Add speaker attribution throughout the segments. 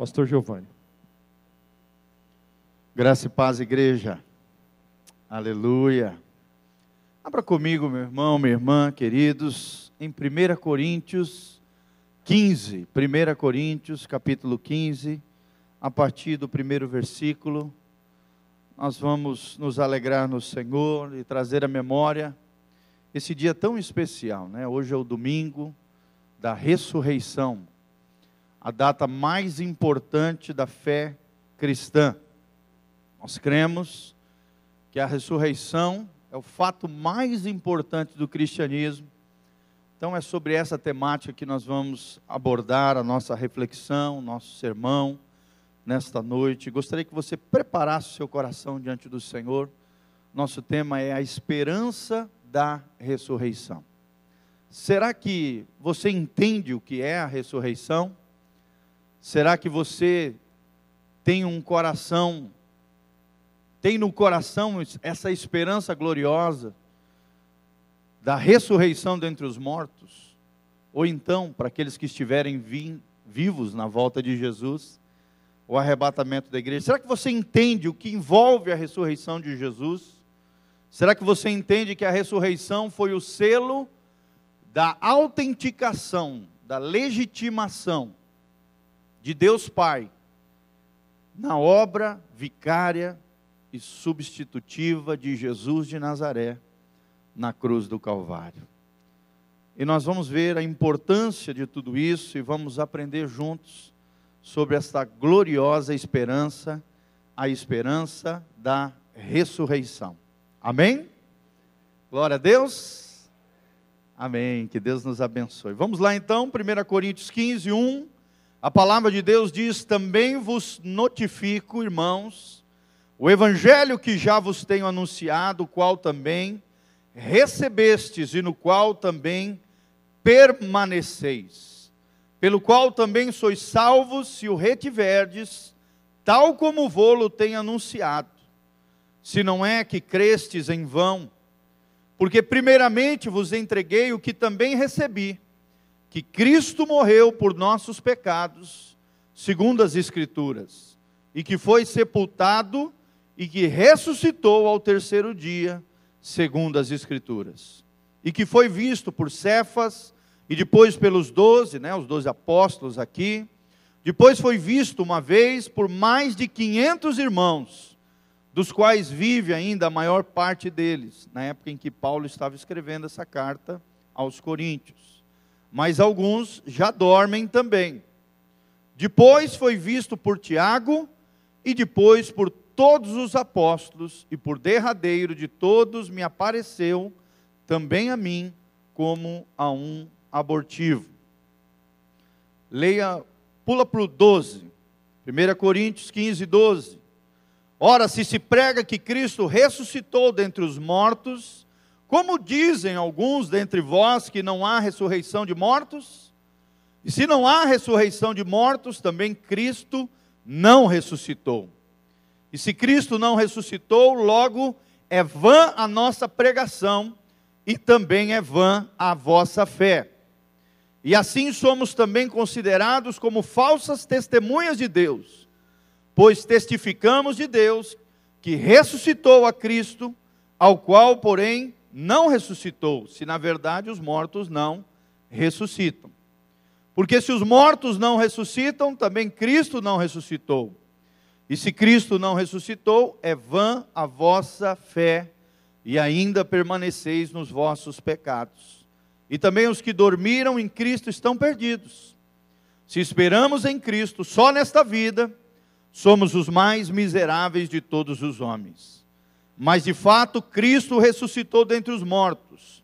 Speaker 1: Pastor Giovanni.
Speaker 2: Graça e paz, igreja. Aleluia. Abra comigo, meu irmão, minha irmã, queridos, em 1 Coríntios 15. 1 Coríntios, capítulo 15, a partir do primeiro versículo. Nós vamos nos alegrar no Senhor e trazer à memória esse dia tão especial, né? Hoje é o domingo da ressurreição, a data mais importante da fé cristã. Nós cremos que a ressurreição é o fato mais importante do cristianismo. Então é sobre essa temática que nós vamos abordar a nossa reflexão, nosso sermão nesta noite. Gostaria que você preparasse o seu coração diante do Senhor. Nosso tema é a esperança da ressurreição. Será que você entende o que é a ressurreição? Será que você tem um coração, tem no coração essa esperança gloriosa da ressurreição dentre os mortos? Ou então, para aqueles que estiverem vi, vivos na volta de Jesus, o arrebatamento da igreja. Será que você entende o que envolve a ressurreição de Jesus? Será que você entende que a ressurreição foi o selo da autenticação, da legitimação de Deus Pai na obra vicária e substitutiva de Jesus de Nazaré na cruz do Calvário? E nós vamos ver a importância de tudo isso e vamos aprender juntos sobre esta gloriosa esperança, a esperança da ressurreição. Amém? Glória a Deus. Amém. Que Deus nos abençoe. Vamos lá então, 1 Coríntios 15, 1. A palavra de Deus diz: Também vos notifico, irmãos, o evangelho que já vos tenho anunciado, o qual também recebestes e no qual também permaneceis pelo qual também sois salvos se o retiverdes, tal como o volo tem anunciado. Se não é que crestes em vão, porque primeiramente vos entreguei o que também recebi, que Cristo morreu por nossos pecados, segundo as Escrituras, e que foi sepultado e que ressuscitou ao terceiro dia, segundo as Escrituras, e que foi visto por Cefas, e depois pelos doze, né, os doze apóstolos aqui. Depois foi visto uma vez por mais de 500 irmãos, dos quais vive ainda a maior parte deles, na época em que Paulo estava escrevendo essa carta aos Coríntios. Mas alguns já dormem também. Depois foi visto por Tiago, e depois por todos os apóstolos, e por derradeiro de todos me apareceu também a mim como a um abortivo. Leia, pula para o 12, 1 Coríntios 15, 12. Ora, se se prega que Cristo ressuscitou dentre os mortos, como dizem alguns dentre vós que não há ressurreição de mortos? E se não há ressurreição de mortos, também Cristo não ressuscitou. E se Cristo não ressuscitou, logo é vã a nossa pregação e também é vã a vossa fé. E assim somos também considerados como falsas testemunhas de Deus, pois testificamos de Deus que ressuscitou a Cristo, ao qual, porém, não ressuscitou, se na verdade os mortos não ressuscitam. Porque se os mortos não ressuscitam, também Cristo não ressuscitou. E se Cristo não ressuscitou, é vã a vossa fé, e ainda permaneceis nos vossos pecados. E também os que dormiram em Cristo estão perdidos. Se esperamos em Cristo só nesta vida, somos os mais miseráveis de todos os homens. Mas de fato, Cristo ressuscitou dentre os mortos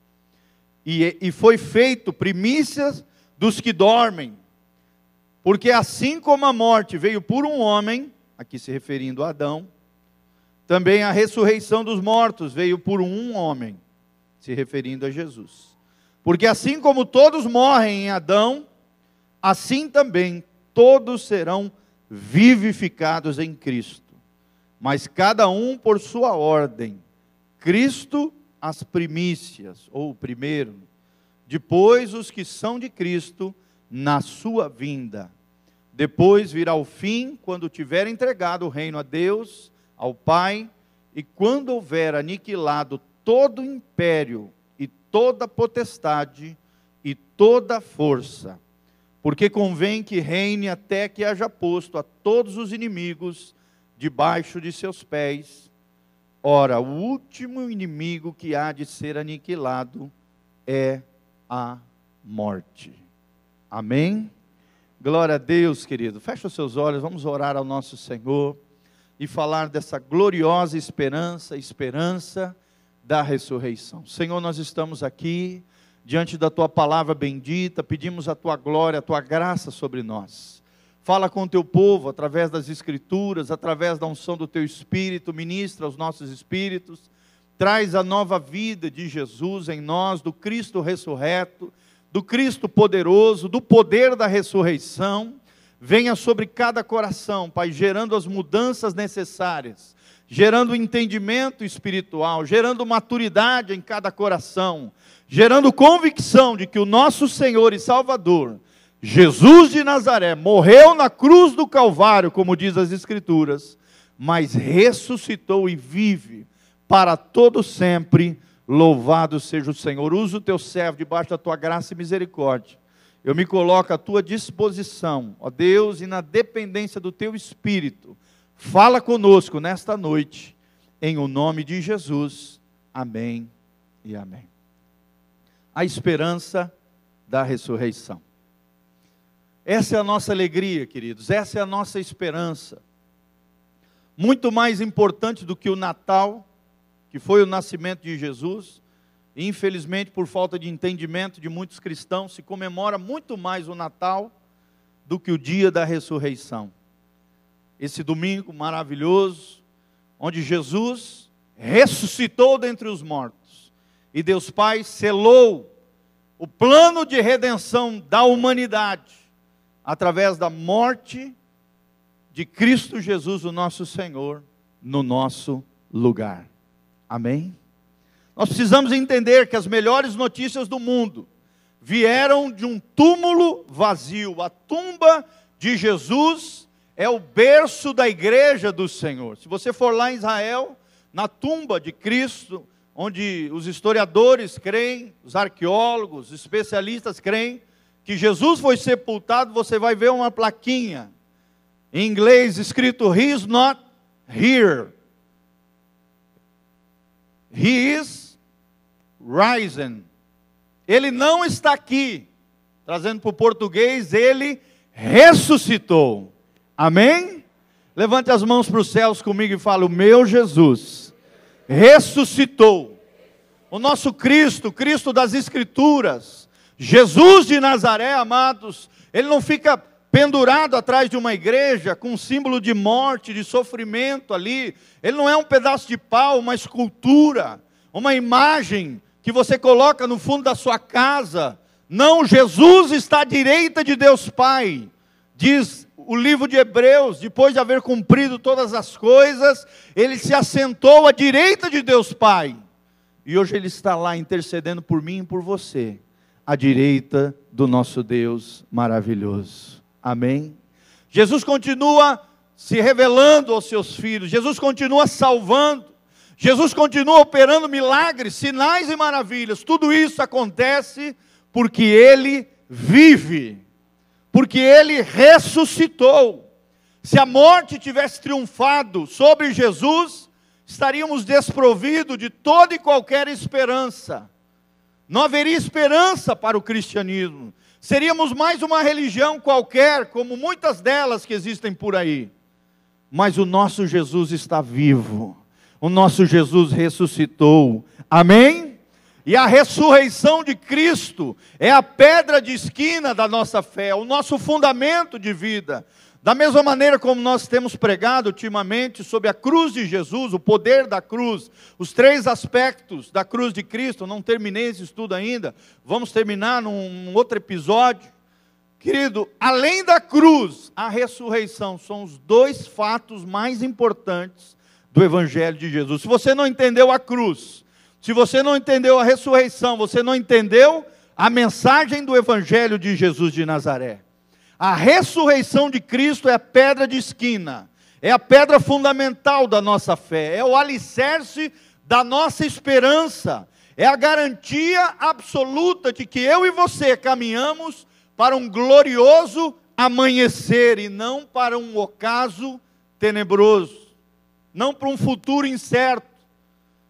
Speaker 2: e, e foi feito primícias dos que dormem. Porque assim como a morte veio por um homem, aqui se referindo a Adão, também a ressurreição dos mortos veio por um homem, se referindo a Jesus. Porque assim como todos morrem em Adão, assim também todos serão vivificados em Cristo. Mas cada um por sua ordem. Cristo as primícias, ou o primeiro, depois os que são de Cristo na sua vinda. Depois virá o fim, quando tiver entregado o reino a Deus, ao Pai, e quando houver aniquilado todo o império e toda potestade e toda força, porque convém que reine até que haja posto a todos os inimigos debaixo de seus pés. Ora, o último inimigo que há de ser aniquilado é a morte. Amém? Glória a Deus, querido. Fecha os seus olhos, vamos orar ao nosso Senhor e falar dessa gloriosa esperança, esperança da ressurreição. Senhor, nós estamos aqui diante da tua palavra bendita, pedimos a tua glória, a tua graça sobre nós. Fala com o teu povo através das escrituras, através da unção do teu espírito, ministra os nossos espíritos, traz a nova vida de Jesus em nós, do Cristo ressurreto, do Cristo poderoso, do poder da ressurreição, venha sobre cada coração, Pai, gerando as mudanças necessárias, gerando entendimento espiritual, gerando maturidade em cada coração, gerando convicção de que o nosso Senhor e Salvador Jesus de Nazaré morreu na cruz do Calvário, como diz as Escrituras, mas ressuscitou e vive para todo sempre. Louvado seja o Senhor. Usa o teu servo debaixo da tua graça e misericórdia. Eu me coloco à tua disposição, ó Deus, e na dependência do teu espírito. Fala conosco nesta noite, em o nome de Jesus. Amém e amém. A esperança da ressurreição. Essa é a nossa alegria, queridos, essa é a nossa esperança. Muito mais importante do que o Natal, que foi o nascimento de Jesus, e infelizmente, por falta de entendimento de muitos cristãos, se comemora muito mais o Natal do que o dia da ressurreição. Esse domingo maravilhoso, onde Jesus ressuscitou dentre os mortos, e Deus Pai selou o plano de redenção da humanidade através da morte de Cristo Jesus, o nosso Senhor, no nosso lugar. Amém? Nós precisamos entender que as melhores notícias do mundo vieram de um túmulo vazio. A tumba de Jesus é o berço da igreja do Senhor. Se você for lá em Israel, na tumba de Cristo, onde os historiadores creem, os arqueólogos, os especialistas creem, que Jesus foi sepultado, você vai ver uma plaquinha em inglês escrito He is not here. He is risen. Ele não está aqui. Trazendo para o português, ele ressuscitou. Amém? Levante as mãos para os céus comigo e fale: O meu Jesus ressuscitou. O nosso Cristo, Cristo das Escrituras, Jesus de Nazaré, amados, ele não fica pendurado atrás de uma igreja com um símbolo de morte, de sofrimento ali. Ele não é um pedaço de pau, uma escultura, uma imagem que você coloca no fundo da sua casa. Não, Jesus está à direita de Deus Pai. Diz o livro de Hebreus, depois de haver cumprido todas as coisas, ele se assentou à direita de Deus Pai. E hoje ele está lá intercedendo por mim e por você à direita do nosso Deus maravilhoso. Amém? Jesus continua se revelando aos seus filhos, Jesus continua salvando, Jesus continua operando milagres, sinais e maravilhas. Tudo isso acontece porque Ele vive, porque Ele ressuscitou. Se a morte tivesse triunfado sobre Jesus, estaríamos desprovidos de toda e qualquer esperança não haveria esperança para o cristianismo. Seríamos mais uma religião qualquer, como muitas delas que existem por aí. Mas o nosso Jesus está vivo. O nosso Jesus ressuscitou. Amém? E a ressurreição de Cristo é a pedra de esquina da nossa fé, o nosso fundamento de vida. Da mesma maneira como nós temos pregado ultimamente sobre a cruz de Jesus, o poder da cruz, os três aspectos da cruz de Cristo, não terminei esse estudo ainda, vamos terminar num outro episódio. Querido, além da cruz, a ressurreição são os dois fatos mais importantes do Evangelho de Jesus. Se você não entendeu a cruz, se você não entendeu a ressurreição, você não entendeu a mensagem do Evangelho de Jesus de Nazaré. A ressurreição de Cristo é a pedra de esquina, é a pedra fundamental da nossa fé, é o alicerce da nossa esperança, é a garantia absoluta de que eu e você caminhamos para um glorioso amanhecer e não para um ocaso tenebroso, não para um futuro incerto,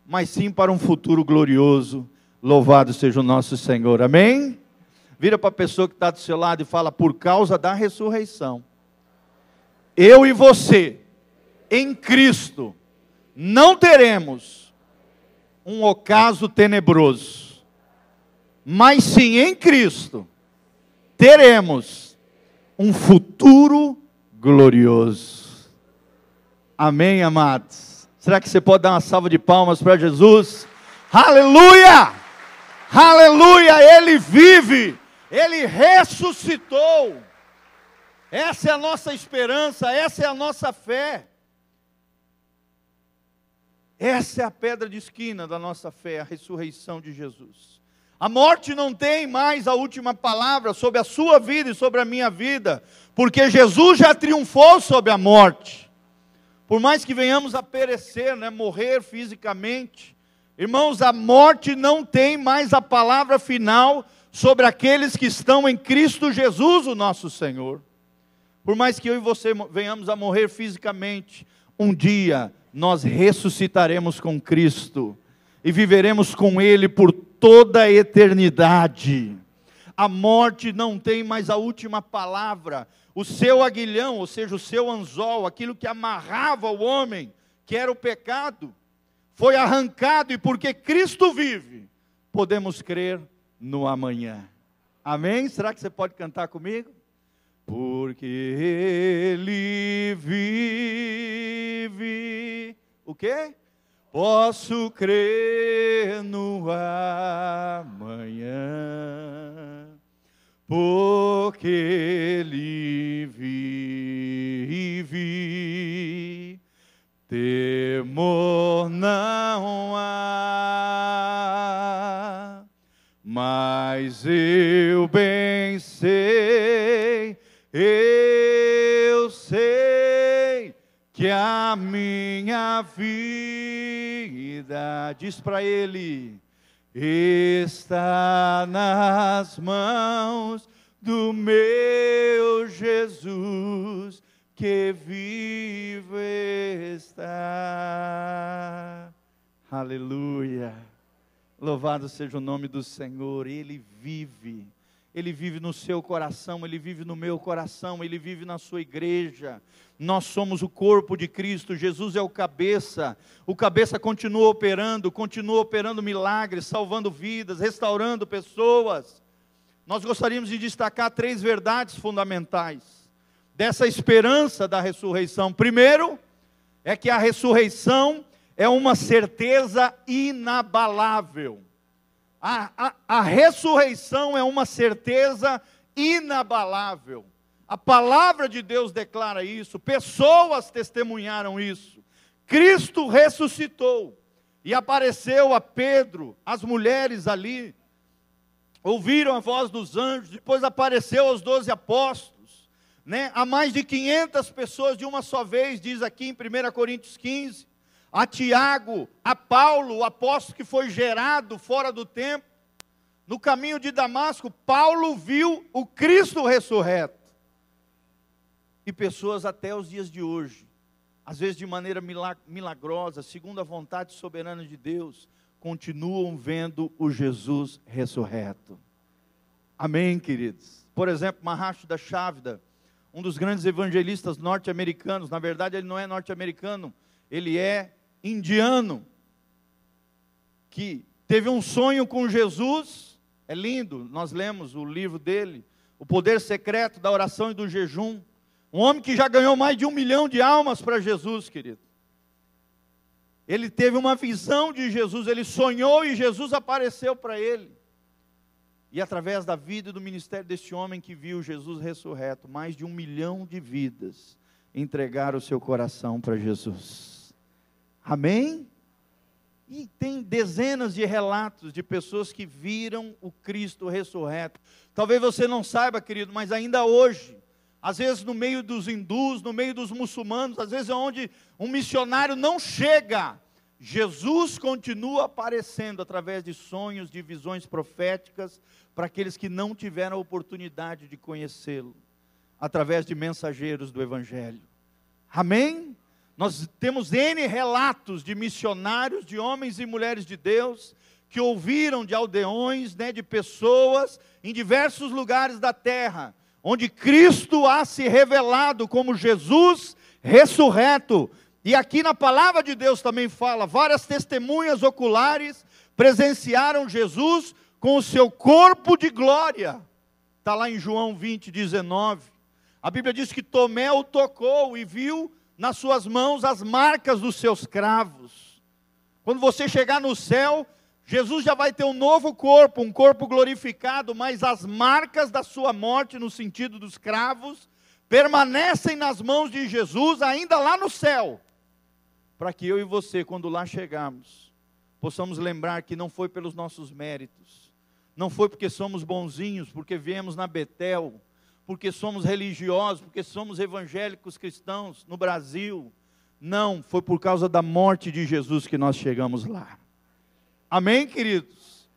Speaker 2: mas sim para um futuro glorioso. Louvado seja o nosso Senhor, amém? Vira para a pessoa que está do seu lado e fala: por causa da ressurreição, eu e você, em Cristo, não teremos um ocaso tenebroso, mas sim em Cristo teremos um futuro glorioso. Amém, amados? Será que você pode dar uma salva de palmas para Jesus? Aleluia! Aleluia! Ele vive, ele ressuscitou. Essa é a nossa esperança, essa é a nossa fé. Essa é a pedra de esquina da nossa fé, a ressurreição de Jesus. A morte não tem mais a última palavra sobre a sua vida e sobre a minha vida, porque Jesus já triunfou sobre a morte. Por mais que venhamos a perecer, né, morrer fisicamente, irmãos, a morte não tem mais a palavra final sobre aqueles que estão em Cristo Jesus, o nosso Senhor. Por mais que eu e você venhamos a morrer fisicamente, um dia nós ressuscitaremos com Cristo e viveremos com Ele por toda a eternidade. A morte não tem mais a última palavra. O seu aguilhão, ou seja, o seu anzol, aquilo que amarrava o homem, que era o pecado, foi arrancado e porque Cristo vive, podemos crer no amanhã. Amém? Será que você pode cantar comigo? Porque Ele vive. O quê? Posso crer no amanhã, porque Ele vive. Temor não há, mas eu bem sei, eu sei que a minha vida diz para ele, está nas mãos do meu Jesus que vive está. Aleluia. Louvado seja o nome do Senhor, ele vive. Ele vive no seu coração, ele vive no meu coração, ele vive na sua igreja. Nós somos o corpo de Cristo, Jesus é o cabeça. O cabeça continua operando, continua operando milagres, salvando vidas, restaurando pessoas. Nós gostaríamos de destacar três verdades fundamentais dessa esperança da ressurreição. Primeiro, é que a ressurreição é uma certeza inabalável. A, a, a ressurreição é uma certeza inabalável. A palavra de Deus declara isso, pessoas testemunharam isso. Cristo ressuscitou e apareceu a Pedro, as mulheres ali, ouviram a voz dos anjos, depois apareceu aos doze apóstolos, né? a mais de 500 pessoas de uma só vez, diz aqui em 1 Coríntios 15, a Tiago, a Paulo, o apóstolo que foi gerado fora do tempo, no caminho de Damasco, Paulo viu o Cristo ressurreto e pessoas até os dias de hoje, às vezes de maneira milagrosa, segundo a vontade soberana de Deus, continuam vendo o Jesus ressurreto. Amém, queridos? Por exemplo, Mahacho da Chávida, um dos grandes evangelistas norte-americanos, na verdade ele não é norte-americano, ele é indiano, que teve um sonho com Jesus, é lindo, nós lemos o livro dele, O Poder Secreto da Oração e do Jejum. Um homem que já ganhou mais de um milhão de almas para Jesus, querido. Ele teve uma visão de Jesus, ele sonhou e Jesus apareceu para ele. E através da vida e do ministério deste homem que viu Jesus ressurreto, mais de um milhão de vidas entregaram o seu coração para Jesus. Amém? E tem dezenas de relatos de pessoas que viram o Cristo ressurreto. Talvez você não saiba, querido, mas ainda hoje, às vezes no meio dos hindus, no meio dos muçulmanos, às vezes é onde um missionário não chega. Jesus continua aparecendo através de sonhos, de visões proféticas, para aqueles que não tiveram a oportunidade de conhecê-lo, através de mensageiros do Evangelho. Amém? Nós temos N relatos de missionários, de homens e mulheres de Deus, que ouviram de aldeões, né, de pessoas em diversos lugares da terra, onde Cristo há se revelado como Jesus ressurreto. E aqui na palavra de Deus também fala, várias testemunhas oculares presenciaram Jesus com o seu corpo de glória. Está lá em João 20, 19. A Bíblia diz que Tomé o tocou e viu nas suas mãos as marcas dos seus cravos. Quando você chegar no céu, Jesus já vai ter um novo corpo, um corpo glorificado, mas as marcas da sua morte, no sentido dos cravos, permanecem nas mãos de Jesus, ainda lá no céu, para que eu e você, quando lá chegarmos, possamos lembrar que não foi pelos nossos méritos, não foi porque somos bonzinhos, porque viemos na Betel, porque somos religiosos, porque somos evangélicos cristãos no Brasil. Não, foi por causa da morte de Jesus que nós chegamos lá. Amém, queridos?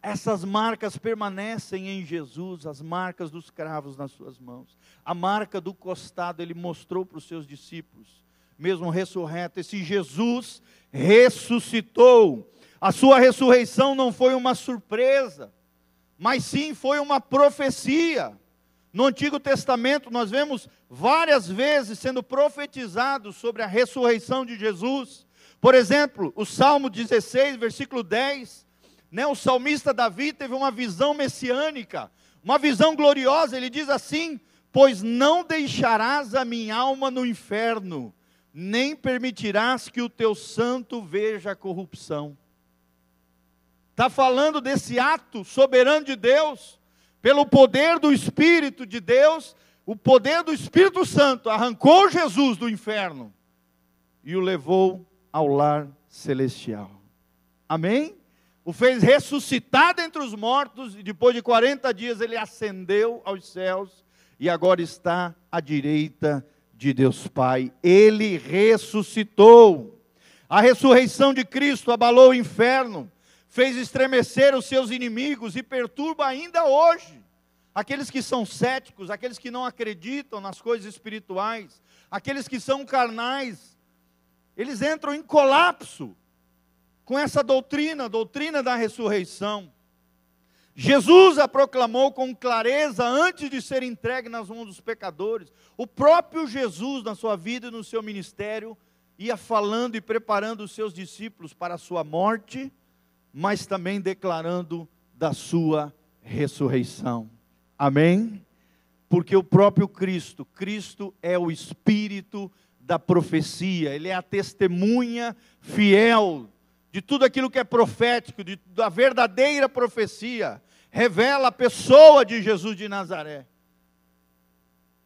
Speaker 2: Essas marcas permanecem em Jesus, as marcas dos cravos nas suas mãos. A marca do costado ele mostrou para os seus discípulos, mesmo ressurreto. Esse Jesus ressuscitou. A sua ressurreição não foi uma surpresa, mas sim foi uma profecia. No Antigo Testamento, nós vemos várias vezes sendo profetizado sobre a ressurreição de Jesus. Por exemplo, o Salmo 16, versículo 10, né, o salmista Davi teve uma visão messiânica, uma visão gloriosa. Ele diz assim: Pois não deixarás a minha alma no inferno, nem permitirás que o teu santo veja a corrupção. Está falando desse ato soberano de Deus pelo poder do Espírito de Deus, o poder do Espírito Santo arrancou Jesus do inferno e o levou ao lar celestial. Amém? O fez ressuscitar dentre os mortos e depois de 40 dias ele ascendeu aos céus e agora está à direita de Deus Pai. Ele ressuscitou. A ressurreição de Cristo abalou o inferno fez estremecer os seus inimigos e perturba ainda hoje aqueles que são céticos, aqueles que não acreditam nas coisas espirituais, aqueles que são carnais. Eles entram em colapso com essa doutrina, doutrina da ressurreição. Jesus a proclamou com clareza antes de ser entregue nas mãos dos pecadores. O próprio Jesus, na sua vida e no seu ministério, ia falando e preparando os seus discípulos para a sua morte mas também declarando da sua ressurreição. Amém? Porque o próprio Cristo, Cristo é o espírito da profecia, ele é a testemunha fiel de tudo aquilo que é profético, de, da verdadeira profecia, revela a pessoa de Jesus de Nazaré.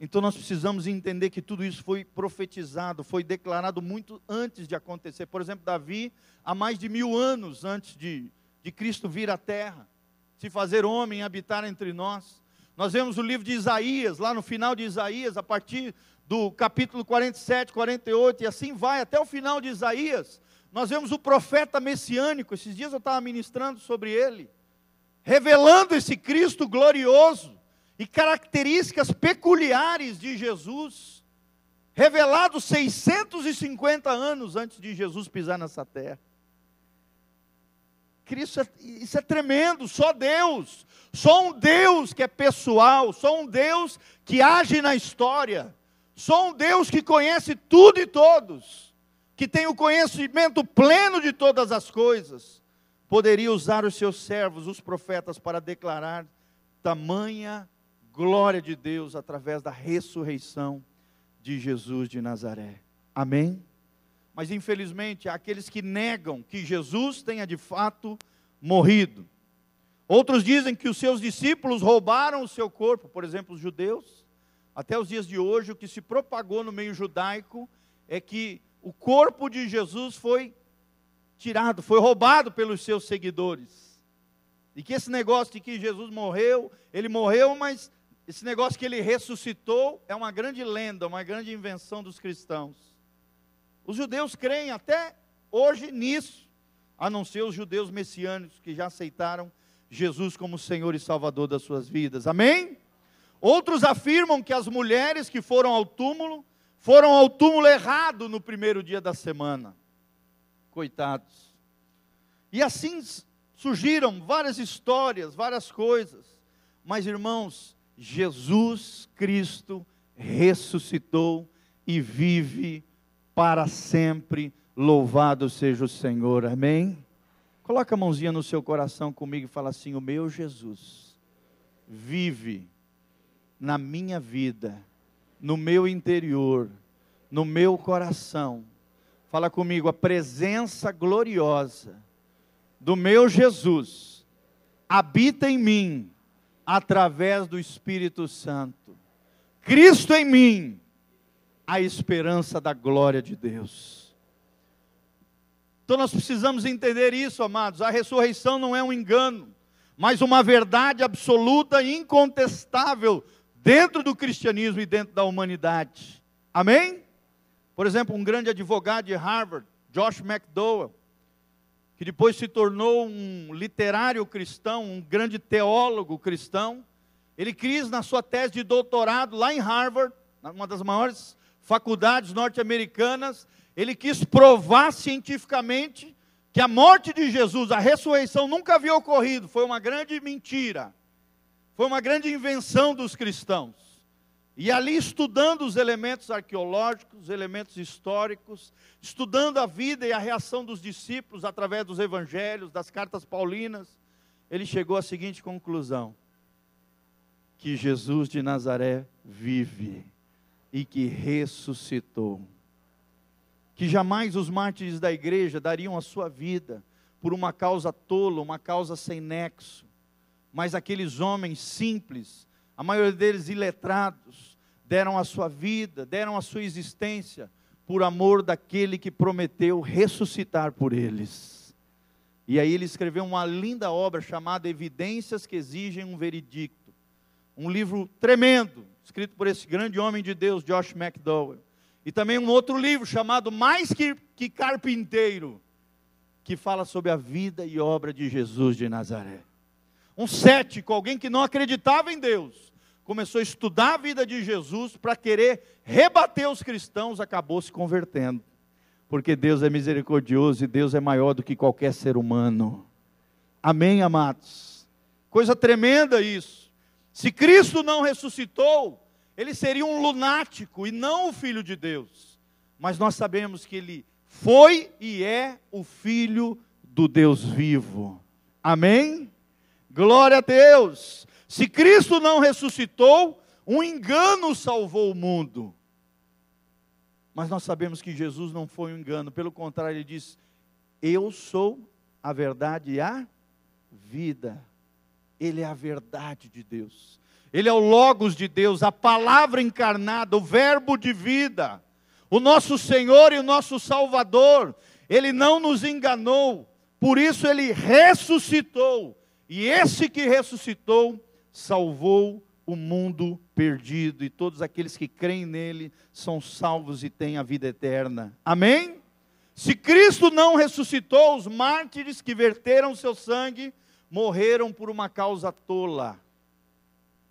Speaker 2: Então nós precisamos entender que tudo isso foi profetizado, foi declarado muito antes de acontecer. Por exemplo, Davi, há mais de mil anos antes de, de Cristo vir à terra, se fazer homem, habitar entre nós. Nós vemos o livro de Isaías, lá no final de Isaías, a partir do capítulo 47, 48, e assim vai até o final de Isaías. Nós vemos o profeta messiânico, esses dias eu estava ministrando sobre ele, revelando esse Cristo glorioso e características peculiares de Jesus, revelados 650 anos antes de Jesus pisar nessa terra. Cristo, isso é tremendo, só Deus, só um Deus que é pessoal, só um Deus que age na história, só um Deus que conhece tudo e todos, que tem o conhecimento pleno de todas as coisas, poderia usar os seus servos, os profetas, para declarar tamanha glória de Deus através da ressurreição de Jesus de Nazaré. Amém? Mas infelizmente há aqueles que negam que Jesus tenha de fato morrido. Outros dizem que os seus discípulos roubaram o seu corpo, por exemplo, os judeus. Até os dias de hoje, o que se propagou no meio judaico é que o corpo de Jesus foi tirado, foi roubado pelos seus seguidores. E que esse negócio de que Jesus morreu, ele morreu, mas esse negócio que ele ressuscitou é uma grande lenda, uma grande invenção dos cristãos. Os judeus creem até hoje nisso, a não ser os judeus messiânicos que já aceitaram Jesus como Senhor e Salvador das suas vidas. Amém? Outros afirmam que as mulheres que foram ao túmulo foram ao túmulo errado no primeiro dia da semana. Coitados. E assim surgiram várias histórias, várias coisas. Mas irmãos, Jesus Cristo ressuscitou e vive para sempre. Louvado seja o Senhor. Amém. Coloca a mãozinha no seu coração comigo e fala assim: O meu Jesus vive na minha vida, no meu interior, no meu coração. Fala comigo, a presença gloriosa do meu Jesus habita em mim através do Espírito Santo. Cristo em mim, a esperança da glória de Deus. Então nós precisamos entender isso, amados. A ressurreição não é um engano, mas uma verdade absoluta e incontestável dentro do cristianismo e dentro da humanidade. Amém? Por exemplo, um grande advogado de Harvard, Josh McDowell, que depois se tornou um literário cristão, um grande teólogo cristão. Ele quis, na sua tese de doutorado lá em Harvard, uma das maiores faculdades norte-americanas, ele quis provar cientificamente que a morte de Jesus, a ressurreição nunca havia ocorrido, foi uma grande mentira, foi uma grande invenção dos cristãos. E ali estudando os elementos arqueológicos, os elementos históricos, estudando a vida e a reação dos discípulos através dos evangelhos, das cartas paulinas, ele chegou à seguinte conclusão: que Jesus de Nazaré vive e que ressuscitou. Que jamais os mártires da igreja dariam a sua vida por uma causa tola, uma causa sem nexo, mas aqueles homens simples, a maioria deles iletrados, deram a sua vida, deram a sua existência por amor daquele que prometeu ressuscitar por eles. E aí ele escreveu uma linda obra chamada Evidências que Exigem um Veredicto. Um livro tremendo, escrito por esse grande homem de Deus, Josh McDowell. E também um outro livro chamado Mais que, que Carpinteiro, que fala sobre a vida e obra de Jesus de Nazaré um cético, alguém que não acreditava em Deus, começou a estudar a vida de Jesus para querer rebater os cristãos, acabou se convertendo. Porque Deus é misericordioso e Deus é maior do que qualquer ser humano. Amém, amados? Coisa tremenda isso. Se Cristo não ressuscitou, ele seria um lunático e não o filho de Deus. Mas nós sabemos que ele foi e é o filho do Deus vivo. Amém? Glória a Deus. Se Cristo não ressuscitou, um engano salvou o mundo. Mas nós sabemos que Jesus não foi um engano, pelo contrário, ele diz: Eu sou a verdade e a vida. Ele é a verdade de Deus. Ele é o Logos de Deus, a palavra encarnada, o Verbo de vida, o nosso Senhor e o nosso Salvador. Ele não nos enganou, por isso ele ressuscitou e esse que ressuscitou salvou o mundo perdido, e todos aqueles que creem nele são salvos e têm a vida eterna. Amém? Se Cristo não ressuscitou, os mártires que verteram seu sangue morreram por uma causa tola.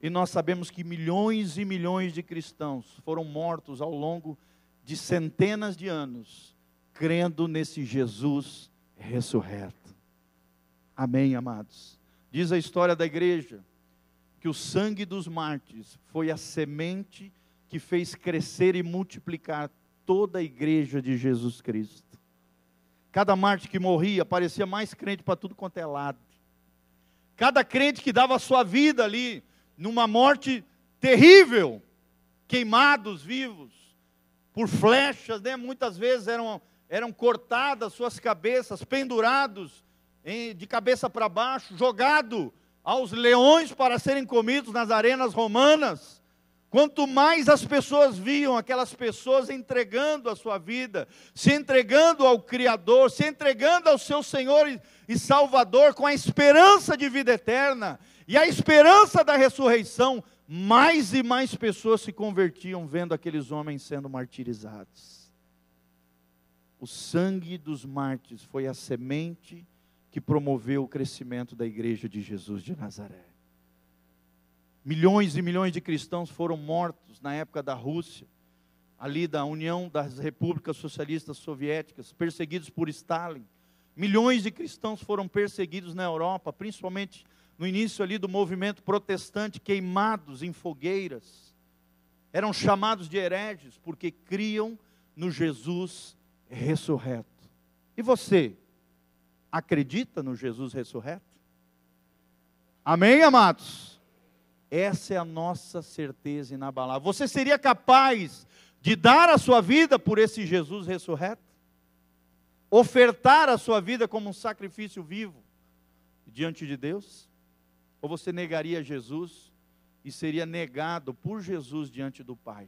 Speaker 2: E nós sabemos que milhões e milhões de cristãos foram mortos ao longo de centenas de anos, crendo nesse Jesus ressurreto. Amém, amados? Diz a história da igreja que o sangue dos mártires foi a semente que fez crescer e multiplicar toda a igreja de Jesus Cristo. Cada mártir que morria parecia mais crente para tudo quanto é lado. Cada crente que dava a sua vida ali numa morte terrível, queimados vivos por flechas, né? muitas vezes eram, eram cortadas suas cabeças, pendurados de cabeça para baixo, jogado aos leões para serem comidos nas arenas romanas. Quanto mais as pessoas viam aquelas pessoas entregando a sua vida, se entregando ao Criador, se entregando ao seu Senhor e Salvador, com a esperança de vida eterna e a esperança da ressurreição, mais e mais pessoas se convertiam vendo aqueles homens sendo martirizados. O sangue dos mártires foi a semente que promoveu o crescimento da igreja de Jesus de Nazaré. Milhões e milhões de cristãos foram mortos na época da Rússia, ali da União das Repúblicas Socialistas Soviéticas, perseguidos por Stalin. Milhões de cristãos foram perseguidos na Europa, principalmente no início ali do movimento protestante, queimados em fogueiras. Eram chamados de hereges porque criam no Jesus ressurreto. E você acredita no Jesus ressurreto? Amém, amados? Essa é a nossa certeza inabalável. Você seria capaz de dar a sua vida por esse Jesus ressurreto? Ofertar a sua vida como um sacrifício vivo diante de Deus? Ou você negaria Jesus e seria negado por Jesus diante do Pai?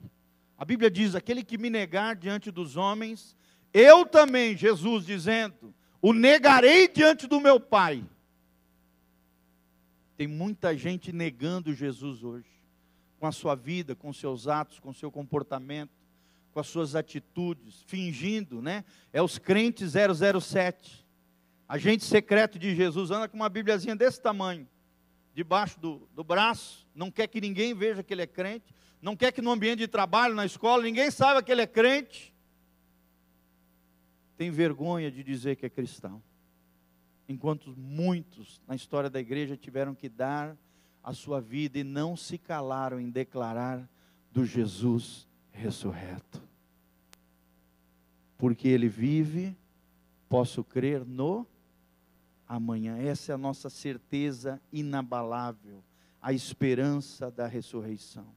Speaker 2: A Bíblia diz: aquele que me negar diante dos homens, eu também, Jesus dizendo, o negarei diante do meu Pai. Tem muita gente negando Jesus hoje, com a sua vida, com seus atos, com seu comportamento, com as suas atitudes, fingindo, né? É os crentes 007. Agente secreto de Jesus, anda com uma Bíbliazinha desse tamanho, debaixo do, do braço, não quer que ninguém veja que ele é crente, não quer que no ambiente de trabalho, na escola, ninguém saiba que ele é crente. Tem vergonha de dizer que é cristão enquanto muitos na história da igreja tiveram que dar a sua vida e não se calaram em declarar do Jesus ressurreto. Porque ele vive, posso crer no amanhã. Essa é a nossa certeza inabalável, a esperança da ressurreição.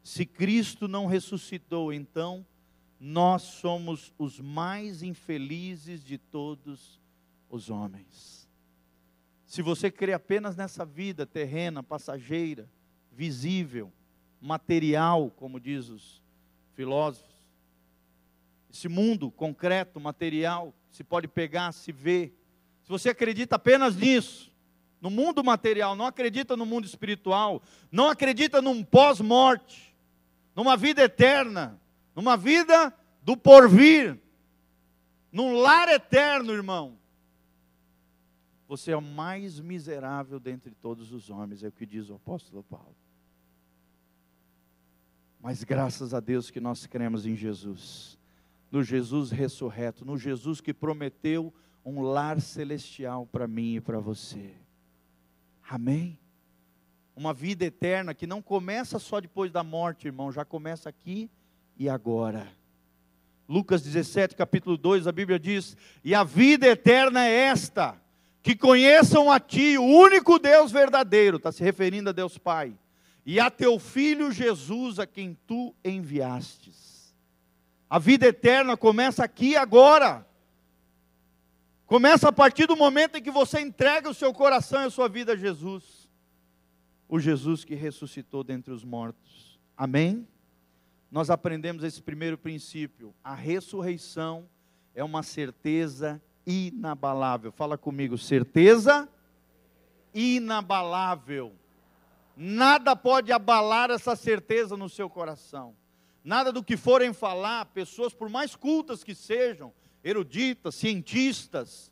Speaker 2: Se Cristo não ressuscitou, então nós somos os mais infelizes de todos os homens. Se você crê apenas nessa vida terrena, passageira, visível, material, como diz os filósofos, esse mundo concreto, material, se pode pegar, se ver. Se você acredita apenas nisso, no mundo material, não acredita no mundo espiritual, não acredita num pós-morte, numa vida eterna, numa vida do porvir, num lar eterno, irmão. Você é o mais miserável dentre todos os homens, é o que diz o apóstolo Paulo. Mas graças a Deus que nós cremos em Jesus, no Jesus ressurreto, no Jesus que prometeu um lar celestial para mim e para você. Amém? Uma vida eterna que não começa só depois da morte, irmão, já começa aqui e agora. Lucas 17, capítulo 2, a Bíblia diz: E a vida eterna é esta que conheçam a Ti, o único Deus verdadeiro, está se referindo a Deus Pai, e a Teu Filho Jesus, a quem Tu enviastes. A vida eterna começa aqui agora. Começa a partir do momento em que você entrega o seu coração e a sua vida a Jesus. O Jesus que ressuscitou dentre os mortos. Amém? Nós aprendemos esse primeiro princípio. A ressurreição é uma certeza inabalável. Fala comigo, certeza inabalável. Nada pode abalar essa certeza no seu coração. Nada do que forem falar, pessoas, por mais cultas que sejam, eruditas, cientistas,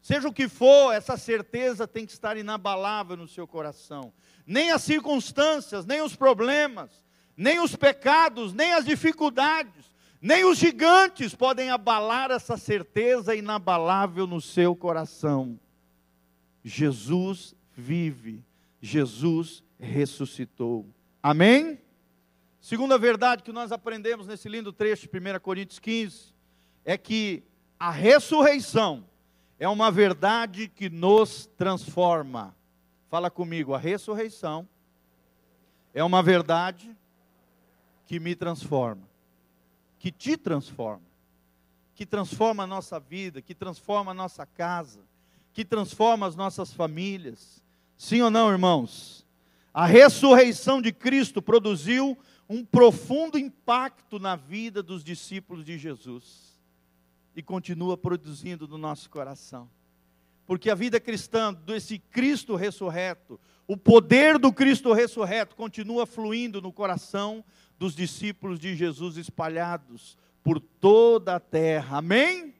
Speaker 2: seja o que for, essa certeza tem que estar inabalável no seu coração. Nem as circunstâncias, nem os problemas, nem os pecados, nem as dificuldades, nem os gigantes podem abalar essa certeza inabalável no seu coração. Jesus vive, Jesus ressuscitou. Amém? Segunda verdade que nós aprendemos nesse lindo trecho de 1 Coríntios 15 é que a ressurreição é uma verdade que nos transforma. Fala comigo, a ressurreição é uma verdade que me transforma que te transforma, que transforma a nossa vida, que transforma a nossa casa, que transforma as nossas famílias. Sim ou não, irmãos? A ressurreição de Cristo produziu um profundo impacto na vida dos discípulos de Jesus e continua produzindo no nosso coração. Porque a vida cristã, desse Cristo ressurreto, o poder do Cristo ressurreto continua fluindo no coração dos discípulos de Jesus espalhados por toda a terra. Amém?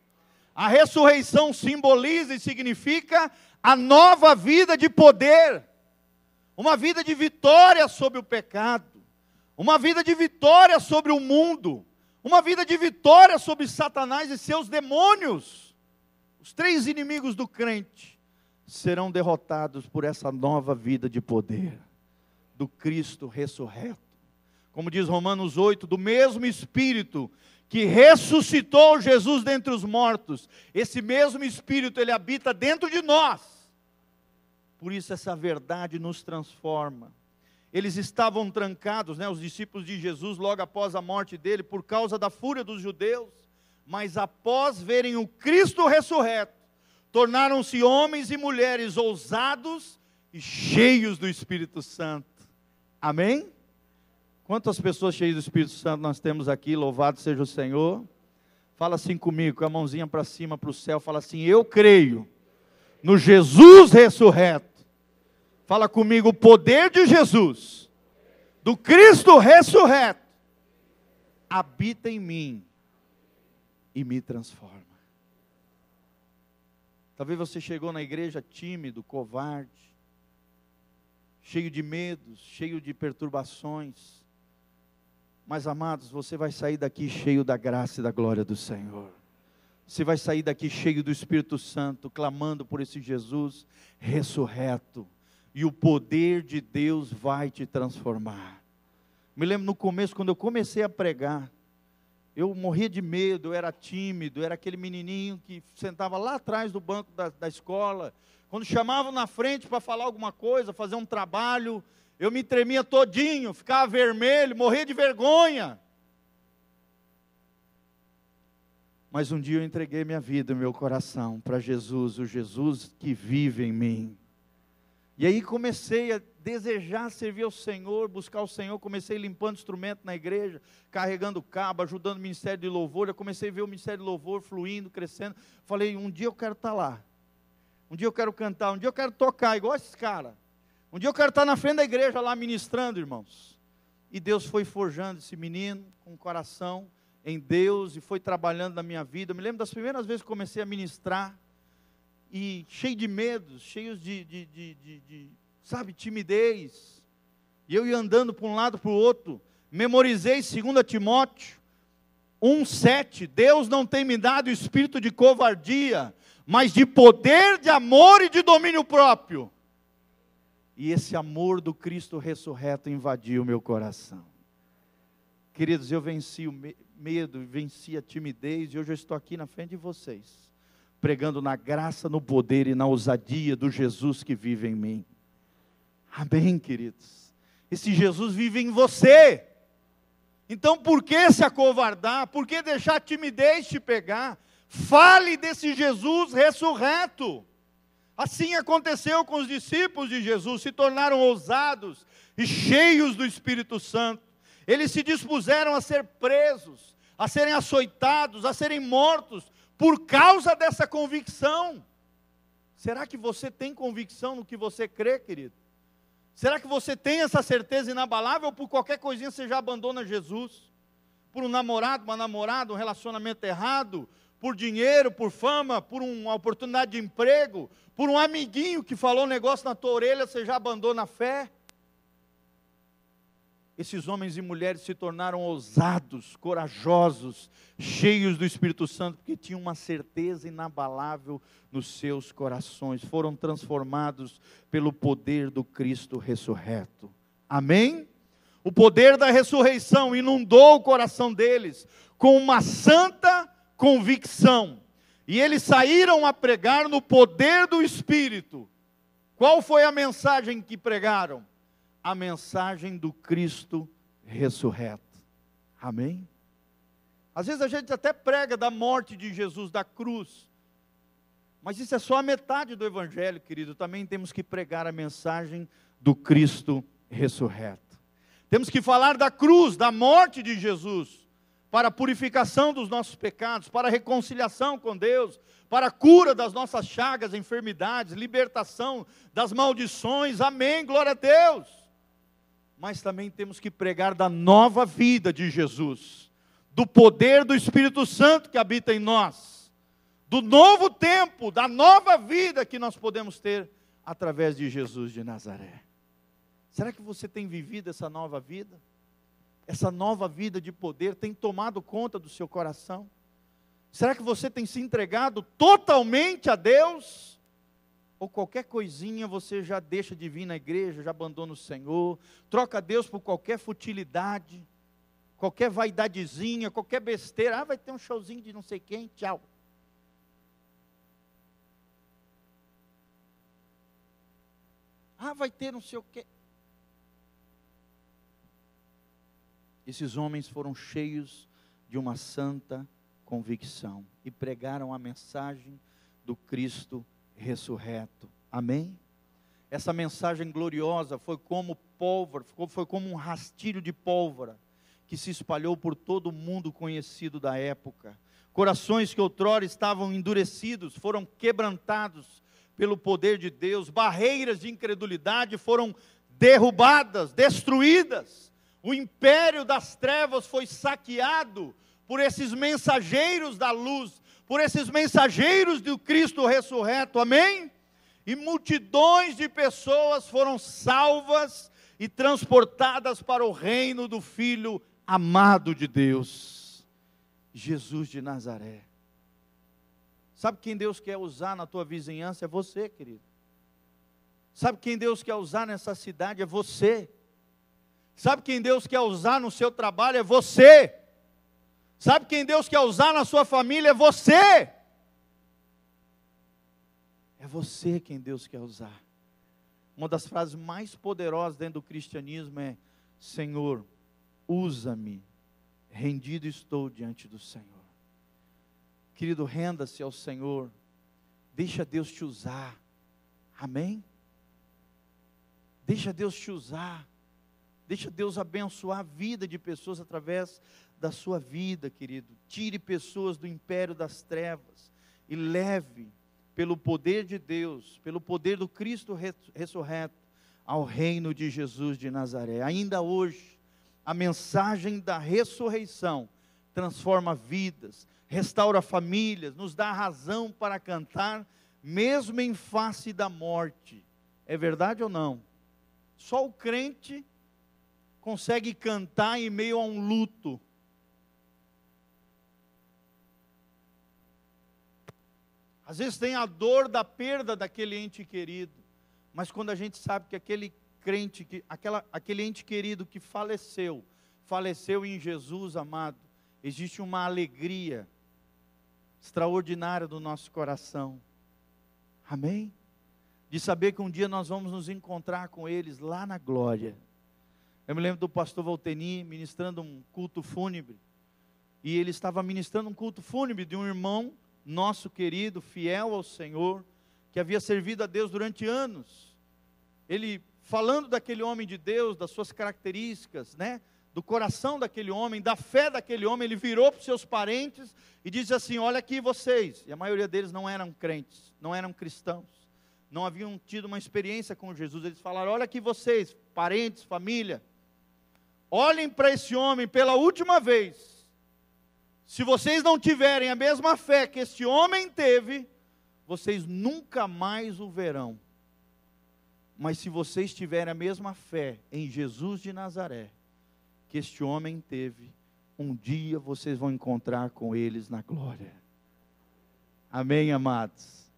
Speaker 2: A ressurreição simboliza e significa a nova vida de poder, uma vida de vitória sobre o pecado, uma vida de vitória sobre o mundo, uma vida de vitória sobre Satanás e seus demônios. Os três inimigos do crente serão derrotados por essa nova vida de poder do Cristo ressurreto. Como diz Romanos 8, do mesmo Espírito que ressuscitou Jesus dentre os mortos, esse mesmo Espírito, ele habita dentro de nós. Por isso, essa verdade nos transforma. Eles estavam trancados, né, os discípulos de Jesus, logo após a morte dele, por causa da fúria dos judeus, mas após verem o Cristo ressurreto, tornaram-se homens e mulheres ousados e cheios do Espírito Santo. Amém? Quantas pessoas cheias do Espírito Santo nós temos aqui? Louvado seja o Senhor. Fala assim comigo, com a mãozinha para cima, para o céu. Fala assim: Eu creio no Jesus ressurreto. Fala comigo, o poder de Jesus, do Cristo ressurreto, habita em mim e me transforma. Talvez você chegou na igreja tímido, covarde, cheio de medos, cheio de perturbações mas amados, você vai sair daqui cheio da graça e da glória do Senhor. Você vai sair daqui cheio do Espírito Santo, clamando por esse Jesus ressurreto. E o poder de Deus vai te transformar. Me lembro no começo, quando eu comecei a pregar, eu morria de medo, eu era tímido, era aquele menininho que sentava lá atrás do banco da, da escola. Quando chamavam na frente para falar alguma coisa, fazer um trabalho, eu me tremia todinho, ficava vermelho, morria de vergonha. Mas um dia eu entreguei minha vida, meu coração para Jesus, o Jesus que vive em mim. E aí comecei a desejar servir ao Senhor, buscar o Senhor, comecei limpando instrumento na igreja, carregando cabo, ajudando o ministério de louvor, eu comecei a ver o ministério de louvor fluindo, crescendo. Falei, um dia eu quero estar lá. Um dia eu quero cantar, um dia eu quero tocar igual esses caras. Um dia eu quero estar na frente da igreja lá ministrando, irmãos. E Deus foi forjando esse menino com o coração em Deus e foi trabalhando na minha vida. Eu me lembro das primeiras vezes que comecei a ministrar e cheio de medos, cheios de, de, de, de sabe, timidez. E eu ia andando para um lado para o outro. Memorizei 2 Timóteo 1,7. Deus não tem me dado espírito de covardia, mas de poder, de amor e de domínio próprio. E esse amor do Cristo ressurreto invadiu o meu coração. Queridos, eu venci o medo, venci a timidez e hoje eu estou aqui na frente de vocês, pregando na graça, no poder e na ousadia do Jesus que vive em mim. Amém, queridos? Esse Jesus vive em você. Então, por que se acovardar? Por que deixar a timidez te pegar? Fale desse Jesus ressurreto. Assim aconteceu com os discípulos de Jesus, se tornaram ousados e cheios do Espírito Santo. Eles se dispuseram a ser presos, a serem açoitados, a serem mortos, por causa dessa convicção. Será que você tem convicção no que você crê, querido? Será que você tem essa certeza inabalável por qualquer coisinha você já abandona Jesus? Por um namorado, uma namorada, um relacionamento errado, por dinheiro, por fama, por uma oportunidade de emprego, por um amiguinho que falou um negócio na tua orelha, você já abandona a fé? Esses homens e mulheres se tornaram ousados, corajosos, cheios do Espírito Santo, porque tinham uma certeza inabalável nos seus corações, foram transformados pelo poder do Cristo ressurreto. Amém? O poder da ressurreição inundou o coração deles com uma santa convicção. E eles saíram a pregar no poder do Espírito. Qual foi a mensagem que pregaram? A mensagem do Cristo ressurreto. Amém? Às vezes a gente até prega da morte de Jesus, da cruz. Mas isso é só a metade do Evangelho, querido. Também temos que pregar a mensagem do Cristo ressurreto. Temos que falar da cruz, da morte de Jesus para a purificação dos nossos pecados, para a reconciliação com Deus, para a cura das nossas chagas, enfermidades, libertação das maldições. Amém, glória a Deus. Mas também temos que pregar da nova vida de Jesus, do poder do Espírito Santo que habita em nós, do novo tempo, da nova vida que nós podemos ter através de Jesus de Nazaré. Será que você tem vivido essa nova vida? Essa nova vida de poder tem tomado conta do seu coração? Será que você tem se entregado totalmente a Deus? Ou qualquer coisinha você já deixa de vir na igreja, já abandona o Senhor, troca Deus por qualquer futilidade, qualquer vaidadezinha, qualquer besteira. Ah, vai ter um showzinho de não sei quem, tchau. Ah, vai ter não sei o quê. Esses homens foram cheios de uma santa convicção e pregaram a mensagem do Cristo ressurreto. Amém? Essa mensagem gloriosa foi como pólvora, foi como um rastilho de pólvora que se espalhou por todo o mundo conhecido da época. Corações que outrora estavam endurecidos foram quebrantados pelo poder de Deus, barreiras de incredulidade foram derrubadas, destruídas. O império das trevas foi saqueado por esses mensageiros da luz, por esses mensageiros do Cristo ressurreto, amém? E multidões de pessoas foram salvas e transportadas para o reino do Filho amado de Deus, Jesus de Nazaré. Sabe quem Deus quer usar na tua vizinhança? É você, querido. Sabe quem Deus quer usar nessa cidade? É você. Sabe quem Deus quer usar no seu trabalho? É você. Sabe quem Deus quer usar na sua família? É você. É você quem Deus quer usar. Uma das frases mais poderosas dentro do cristianismo é: Senhor, usa-me, rendido estou diante do Senhor. Querido, renda-se ao Senhor, deixa Deus te usar, amém? Deixa Deus te usar, deixa Deus abençoar a vida de pessoas através da sua vida, querido. Tire pessoas do império das trevas e leve, pelo poder de Deus, pelo poder do Cristo ressurreto, ao reino de Jesus de Nazaré. Ainda hoje, a mensagem da ressurreição transforma vidas, restaura famílias, nos dá razão para cantar, mesmo em face da morte. É verdade ou não? Só o crente consegue cantar em meio a um luto. Às vezes tem a dor da perda daquele ente querido, mas quando a gente sabe que aquele crente, que, aquela, aquele ente querido que faleceu, faleceu em Jesus amado, existe uma alegria extraordinária do nosso coração. Amém? De saber que um dia nós vamos nos encontrar com eles lá na glória. Eu me lembro do pastor Valteni ministrando um culto fúnebre. E ele estava ministrando um culto fúnebre de um irmão nosso querido, fiel ao Senhor, que havia servido a Deus durante anos. Ele falando daquele homem de Deus, das suas características, né? Do coração daquele homem, da fé daquele homem, ele virou para os seus parentes e disse assim: Olha aqui vocês. E a maioria deles não eram crentes, não eram cristãos, não haviam tido uma experiência com Jesus. Eles falaram: Olha aqui vocês, parentes, família, olhem para esse homem pela última vez se vocês não tiverem a mesma fé que este homem teve, vocês nunca mais o verão. Mas se vocês tiverem a mesma fé em Jesus de Nazaré, que este homem teve, um dia vocês vão encontrar com eles na glória. Amém, amados?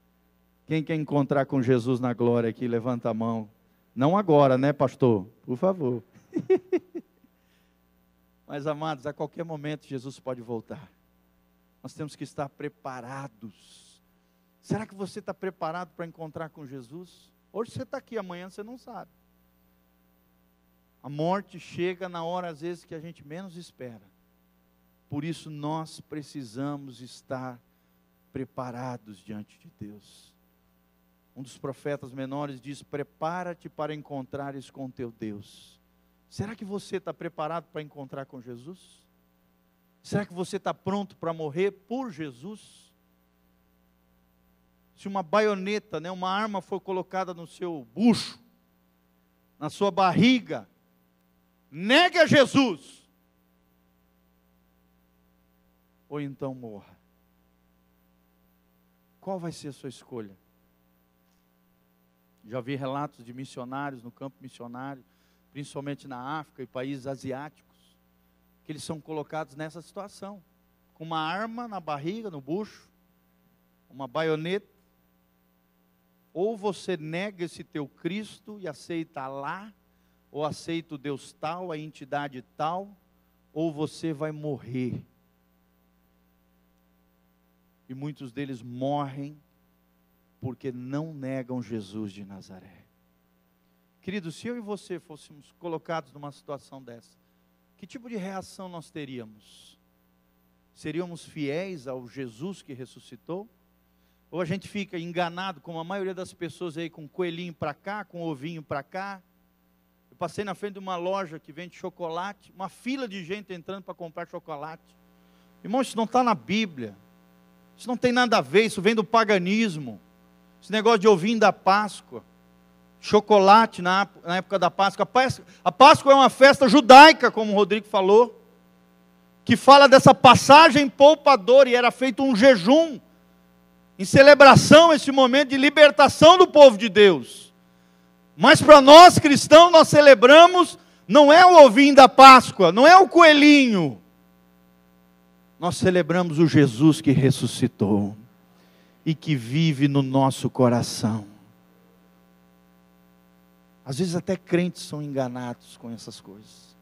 Speaker 2: Quem quer encontrar com Jesus na glória aqui, levanta a mão. Não agora, né, pastor? Por favor. Mas, amados, a qualquer momento Jesus pode voltar. Nós temos que estar preparados. Será que você está preparado para encontrar com Jesus? Hoje você está aqui, amanhã você não sabe. A morte chega na hora, às vezes, que a gente menos espera. Por isso, nós precisamos estar preparados diante de Deus. Um dos profetas menores diz: Prepara-te para encontrares com teu Deus. Será que você está preparado para encontrar com Jesus? Será que você está pronto para morrer por Jesus? Se uma baioneta, né, uma arma for colocada no seu bucho, na sua barriga, negue a Jesus. Ou então morra. Qual vai ser a sua escolha? Já vi relatos de missionários no campo missionário, principalmente na África e países asiáticos, que eles são colocados nessa situação, com uma arma na barriga, no bucho, uma baioneta. Ou você nega esse teu Cristo e aceita lá, ou aceita o Deus tal, a entidade tal, ou você vai morrer. E muitos deles morrem porque não negam Jesus de Nazaré. Querido, se eu e você fôssemos colocados numa situação dessa, que tipo de reação nós teríamos? Seríamos fiéis ao Jesus que ressuscitou? Ou a gente fica enganado, como a maioria das pessoas aí, com coelhinho para cá, com ovinho para cá? Eu passei na frente de uma loja que vende chocolate, uma fila de gente entrando para comprar chocolate. Irmão, isso não está na Bíblia. Isso não tem nada a ver, isso vem do paganismo. Esse negócio de ovinho da Páscoa, chocolate na, na época da Páscoa. A Páscoa é uma festa judaica, como o Rodrigo falou, que fala dessa passagem poupadora e era feito um jejum em celebração esse momento de libertação do povo de Deus. Mas para nós cristãos, nós celebramos não é o ovinho da Páscoa, não é o coelhinho. Nós celebramos o Jesus que ressuscitou e que vive no nosso coração. Às vezes até crentes são enganados com essas coisas.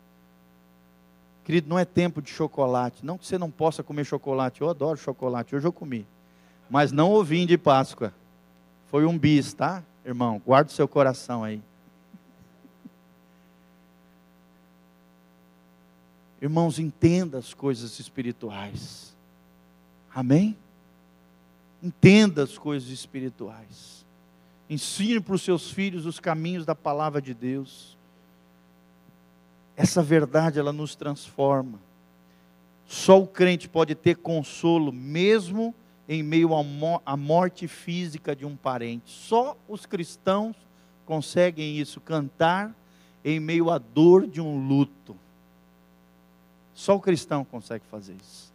Speaker 2: Querido, não é tempo de chocolate. Não que você não possa comer chocolate. Eu adoro chocolate. Hoje eu comi. Mas não ovinho de Páscoa. Foi um bis, tá, irmão? Guarda o seu coração aí. Irmãos, entenda as coisas espirituais. Amém? Entenda as coisas espirituais. Ensine para os seus filhos os caminhos da palavra de Deus. Essa verdade ela nos transforma. Só o crente pode ter consolo mesmo em meio à morte física de um parente. Só os cristãos conseguem isso, cantar em meio à dor de um luto. Só o cristão consegue fazer isso.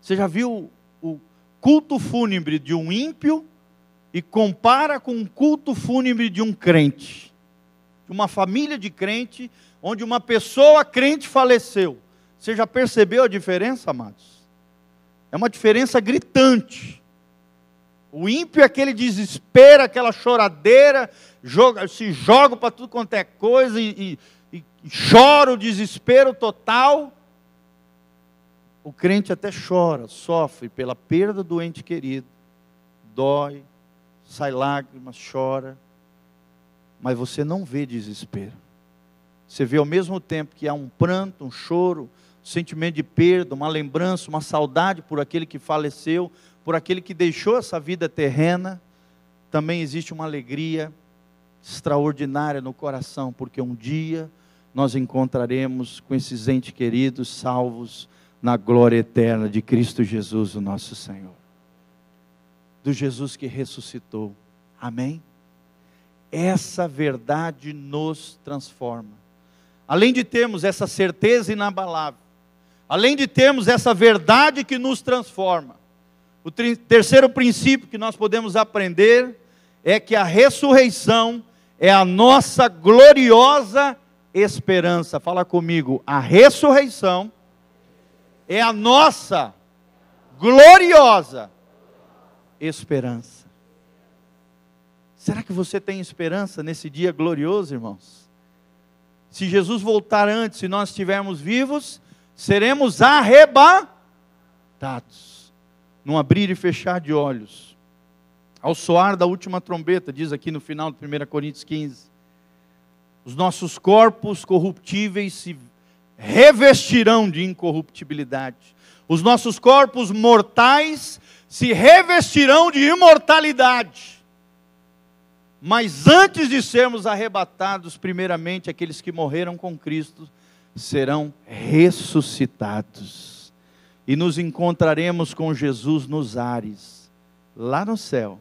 Speaker 2: Você já viu o culto fúnebre de um ímpio e compara com o culto fúnebre de um crente, de uma família de crente, onde uma pessoa crente faleceu. Você já percebeu a diferença, amados? É uma diferença gritante. O ímpio é aquele desespero, aquela choradeira, joga, se joga para tudo quanto é coisa e, e, e chora o desespero total. O crente até chora, sofre pela perda do ente querido, dói, sai lágrimas, chora, mas você não vê desespero. Você vê ao mesmo tempo que há um pranto, um choro, um sentimento de perda, uma lembrança, uma saudade por aquele que faleceu, por aquele que deixou essa vida terrena, também existe uma alegria extraordinária no coração, porque um dia nós encontraremos com esses entes queridos salvos na glória eterna de Cristo Jesus, o nosso Senhor. Do Jesus que ressuscitou. Amém? Essa verdade nos transforma. Além de termos essa certeza inabalável, além de termos essa verdade que nos transforma, o terceiro princípio que nós podemos aprender é que a ressurreição é a nossa gloriosa esperança. Fala comigo, a ressurreição é a nossa gloriosa esperança. Será que você tem esperança nesse dia glorioso, irmãos? Se Jesus voltar antes, se nós estivermos vivos, seremos arrebatados, num abrir e fechar de olhos. Ao soar da última trombeta, diz aqui no final de 1 Coríntios 15, os nossos corpos corruptíveis se revestirão de incorruptibilidade. Os nossos corpos mortais se revestirão de imortalidade. Mas antes de sermos arrebatados, primeiramente, aqueles que morreram com Cristo serão ressuscitados. E nos encontraremos com Jesus nos ares, lá no céu,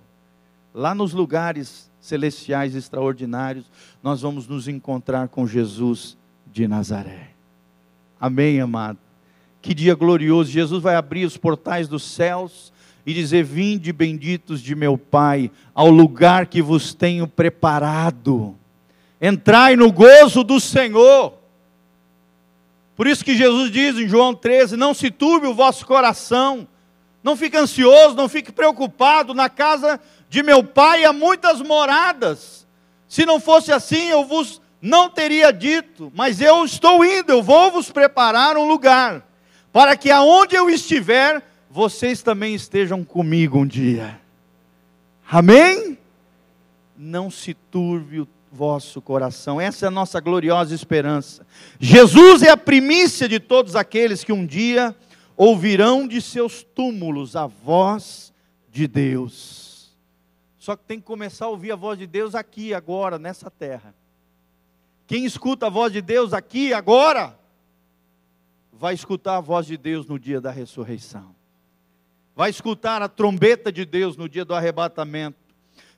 Speaker 2: lá nos lugares celestiais extraordinários, nós vamos nos encontrar com Jesus de Nazaré. Amém, amado? Que dia glorioso! Jesus vai abrir os portais dos céus e dizer: Vinde, benditos de meu Pai, ao lugar que vos tenho preparado. Entrai no gozo do Senhor. Por isso que Jesus diz em João 13: Não se turbe o vosso coração, não fique ansioso, não fique preocupado. Na casa de meu pai há muitas moradas. Se não fosse assim, eu vos não teria dito, mas eu estou indo, eu vou vos preparar um lugar, para que aonde eu estiver, vocês também estejam comigo um dia. Amém? Não se turbe o vosso coração. Essa é a nossa gloriosa esperança. Jesus é a primícia de todos aqueles que um dia ouvirão de seus túmulos a voz de Deus. Só que tem que começar a ouvir a voz de Deus aqui, agora, nessa terra. Quem escuta a voz de Deus aqui, agora, vai escutar a voz de Deus no dia da ressurreição. Vai escutar a trombeta de Deus no dia do arrebatamento.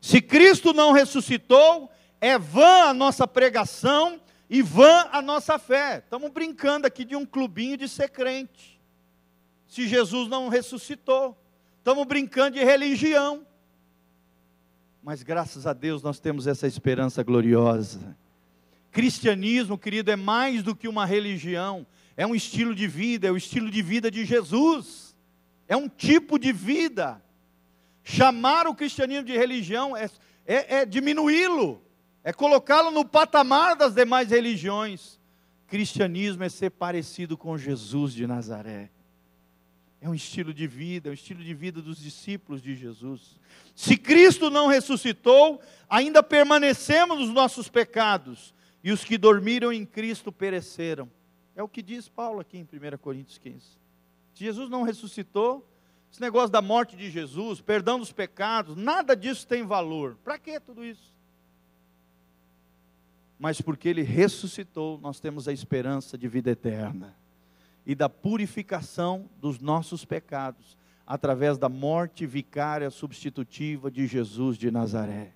Speaker 2: Se Cristo não ressuscitou, é vã a nossa pregação e vã a nossa fé. Estamos brincando aqui de um clubinho de ser crente. Se Jesus não ressuscitou, estamos brincando de religião. Mas graças a Deus nós temos essa esperança gloriosa. Cristianismo, querido, é mais do que uma religião, é um estilo de vida, é o estilo de vida de Jesus, é um tipo de vida. Chamar o cristianismo de religião é, é, é diminuí-lo, é colocá-lo no patamar das demais religiões. Cristianismo é ser parecido com Jesus de Nazaré. É um estilo de vida, é um estilo de vida dos discípulos de Jesus. Se Cristo não ressuscitou, ainda permanecemos nos nossos pecados, e os que dormiram em Cristo pereceram. É o que diz Paulo aqui em 1 Coríntios 15. Se Jesus não ressuscitou, esse negócio da morte de Jesus, perdão dos pecados, nada disso tem valor. Para que tudo isso? mas porque ele ressuscitou, nós temos a esperança de vida eterna e da purificação dos nossos pecados através da morte vicária substitutiva de Jesus de Nazaré.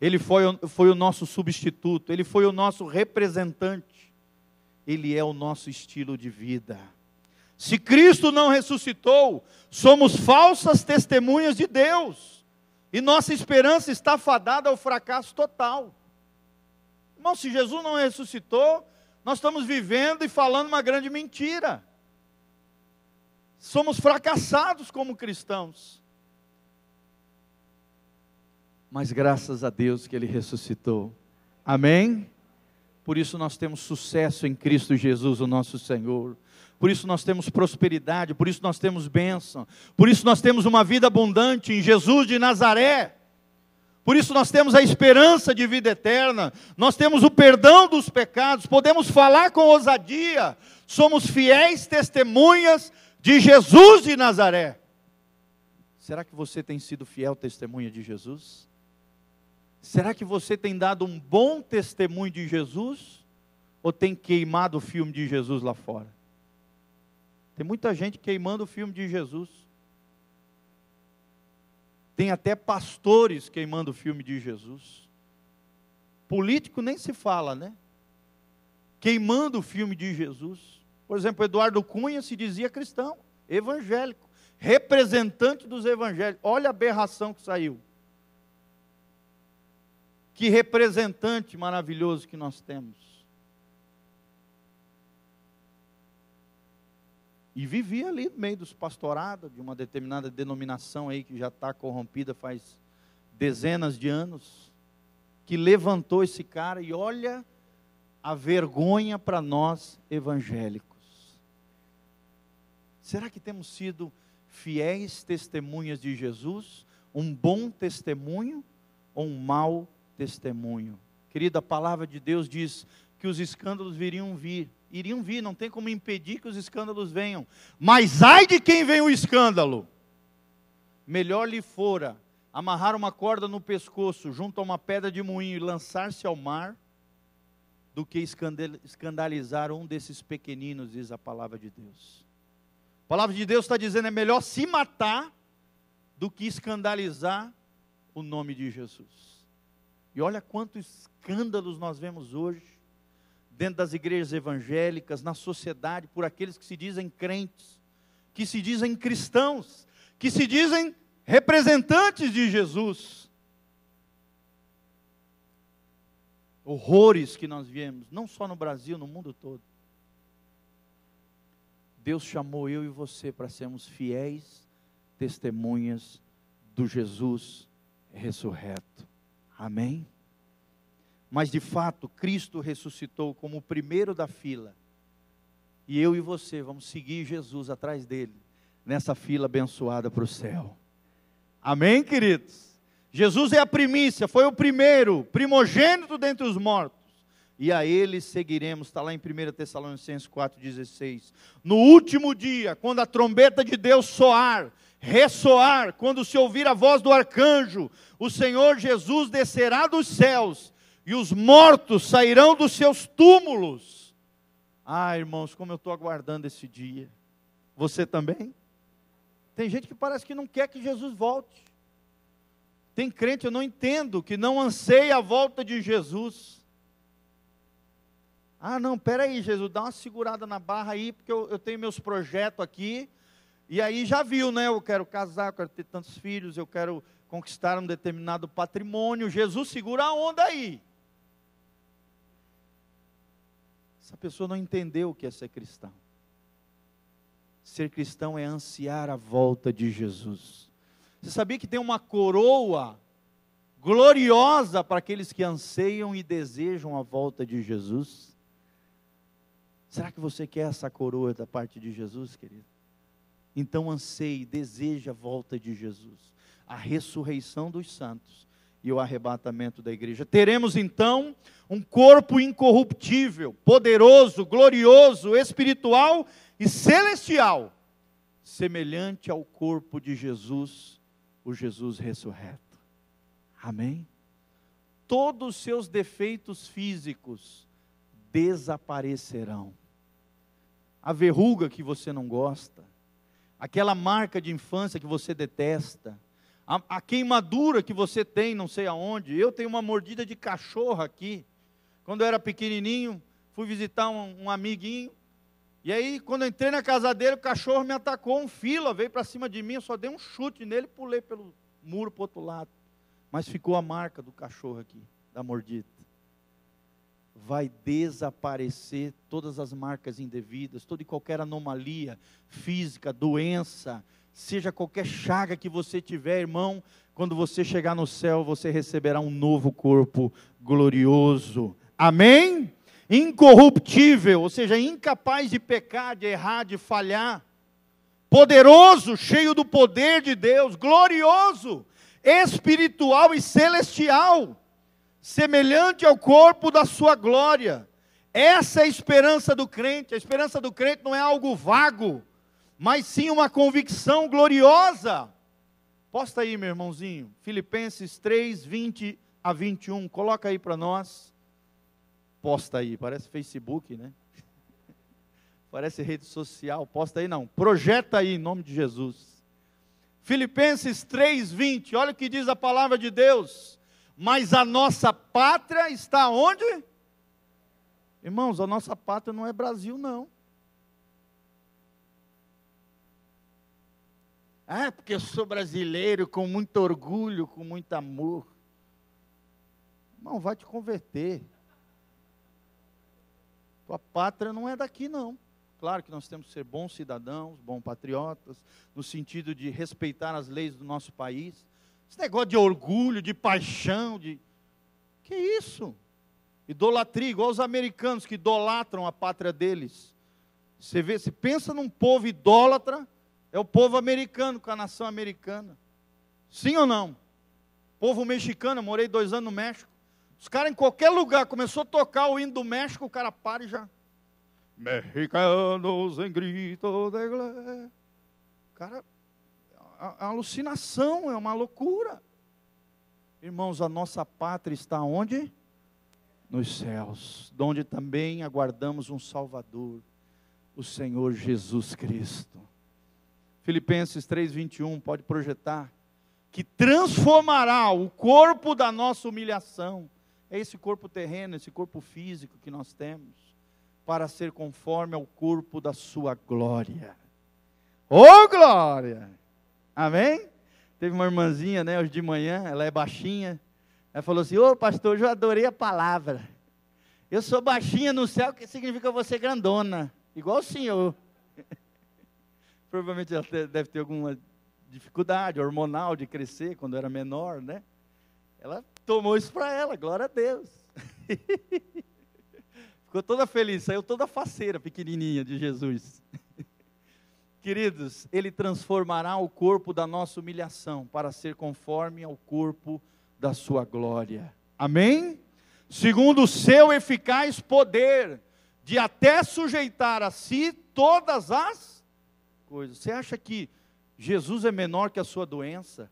Speaker 2: Ele foi, foi o nosso substituto, ele foi o nosso representante, ele é o nosso estilo de vida. Se Cristo não ressuscitou, somos falsas testemunhas de Deus, e nossa esperança está fadada ao fracasso total. Irmão, se Jesus não ressuscitou, nós estamos vivendo e falando uma grande mentira. Somos fracassados como cristãos. Mas graças a Deus que Ele ressuscitou. Amém? Por isso nós temos sucesso em Cristo Jesus, o nosso Senhor. Por isso nós temos prosperidade, por isso nós temos bênção, por isso nós temos uma vida abundante em Jesus de Nazaré. Por isso nós temos a esperança de vida eterna, nós temos o perdão dos pecados, podemos falar com ousadia, somos fiéis testemunhas de Jesus de Nazaré. Será que você tem sido fiel testemunha de Jesus? Será que você tem dado um bom testemunho de Jesus? Ou tem queimado o filme de Jesus lá fora? Tem muita gente queimando o filme de Jesus. Tem até pastores queimando o filme de Jesus. Político nem se fala, né? Queimando o filme de Jesus. Por exemplo, Eduardo Cunha se dizia cristão, evangélico, representante dos evangélicos. Olha a aberração que saiu. Que representante maravilhoso que nós temos. E vivia ali no meio dos pastorados, de uma determinada denominação aí que já está corrompida faz dezenas de anos, que levantou esse cara e olha a vergonha para nós evangélicos. Será que temos sido fiéis testemunhas de Jesus? Um bom testemunho ou um mau testemunho? Querida, a palavra de Deus diz que os escândalos viriam vir iriam vir, não tem como impedir que os escândalos venham. Mas ai de quem vem o escândalo! Melhor lhe fora amarrar uma corda no pescoço junto a uma pedra de moinho e lançar-se ao mar, do que escandalizar um desses pequeninos, diz a palavra de Deus. A palavra de Deus está dizendo: é melhor se matar do que escandalizar o nome de Jesus. E olha quantos escândalos nós vemos hoje, dentro das igrejas evangélicas, na sociedade, por aqueles que se dizem crentes, que se dizem cristãos, que se dizem representantes de Jesus. Horrores que nós viemos, não só no Brasil, no mundo todo. Deus chamou eu e você para sermos fiéis testemunhas do Jesus ressurreto. Amém? Mas de fato, Cristo ressuscitou como o primeiro da fila. E eu e você vamos seguir Jesus atrás dele, nessa fila abençoada para o céu. Amém, queridos? Jesus é a primícia, foi o primeiro, primogênito dentre os mortos. E a ele seguiremos, está lá em 1 Tessalonicenses 4,16. No último dia, quando a trombeta de Deus soar, ressoar, quando se ouvir a voz do arcanjo, o Senhor Jesus descerá dos céus e os mortos sairão dos seus túmulos. Ah, irmãos, como eu estou aguardando esse dia. Você também? Tem gente que parece que não quer que Jesus volte. Tem crente, eu não entendo, que não anseia a volta de Jesus. Ah, não, peraí, Jesus, dá uma segurada na barra aí, porque eu, eu tenho meus projetos aqui, e aí já viu, né? Eu quero casar, eu quero ter tantos filhos, eu quero conquistar um determinado patrimônio. Jesus segura a onda aí. Essa pessoa não entendeu o que é ser cristão. Ser cristão é ansiar a volta de Jesus. Você sabia que tem uma coroa gloriosa para aqueles que anseiam e desejam a volta de Jesus? Será que você quer essa coroa da parte de Jesus, querido? Então anseie, deseje a volta de Jesus, a ressurreição dos santos e o arrebatamento da igreja. Teremos então um corpo incorruptível, poderoso, glorioso, espiritual e celestial, semelhante ao corpo de Jesus, o Jesus ressurreto. Amém? Todos os seus defeitos físicos desaparecerão. A verruga que você não gosta, aquela marca de infância que você detesta, a, a, queimadura que você tem, não sei aonde. Eu tenho uma mordida de cachorro aqui. Quando eu era pequenininho, fui visitar um, um amiguinho. E aí, quando entrei na casa dele, o cachorro me atacou, um fila veio para cima de mim. Eu só dei um chute nele pulei pelo muro para outro lado. Mas ficou a marca do cachorro aqui, da mordida vai desaparecer todas as marcas indevidas, toda e qualquer anomalia física, doença, seja qualquer chaga que você tiver, irmão, quando você chegar no céu, você receberá um novo corpo glorioso. Amém? Incorruptível, ou seja, incapaz de pecar, de errar, de falhar. Poderoso, cheio do poder de Deus, glorioso, espiritual e celestial semelhante ao corpo da sua glória. Essa é a esperança do crente. A esperança do crente não é algo vago, mas sim uma convicção gloriosa. Posta aí, meu irmãozinho, Filipenses 3, 20 a 21. Coloca aí para nós. Posta aí, parece Facebook, né? Parece rede social. Posta aí, não. Projeta aí, em nome de Jesus. Filipenses 3, 20. Olha o que diz a palavra de Deus mas a nossa pátria está onde? Irmãos, a nossa pátria não é Brasil, não. Ah, porque eu sou brasileiro com muito orgulho, com muito amor. Irmão, vai te converter. Tua pátria não é daqui, não. Claro que nós temos que ser bons cidadãos, bons patriotas, no sentido de respeitar as leis do nosso país. Esse negócio de orgulho, de paixão, de. Que isso? Idolatria, igual os americanos que idolatram a pátria deles. Você vê, se pensa num povo idólatra, é o povo americano com a nação americana. Sim ou não? Povo mexicano, eu morei dois anos no México. Os caras em qualquer lugar, começou a tocar o hino do México, o cara para e já. Mexicanos em grito de glória. Cara a, alucinação, é uma loucura. Irmãos, a nossa pátria está onde? nos céus, donde também aguardamos um Salvador, o Senhor Jesus Cristo. Filipenses 3:21 pode projetar que transformará o corpo da nossa humilhação. É esse corpo terreno, esse corpo físico que nós temos, para ser conforme ao corpo da sua glória. Oh, glória! Amém? Teve uma irmãzinha, né, hoje de manhã, ela é baixinha. Ela falou assim: Ô oh, pastor, eu adorei a palavra. Eu sou baixinha no céu, que significa ser grandona, igual o senhor. Provavelmente ela deve ter alguma dificuldade hormonal de crescer quando era menor, né? Ela tomou isso para ela, glória a Deus. Ficou toda feliz, saiu toda faceira, pequenininha de Jesus. Queridos, Ele transformará o corpo da nossa humilhação para ser conforme ao corpo da Sua glória. Amém? Segundo o seu eficaz poder, de até sujeitar a si todas as coisas. Você acha que Jesus é menor que a sua doença?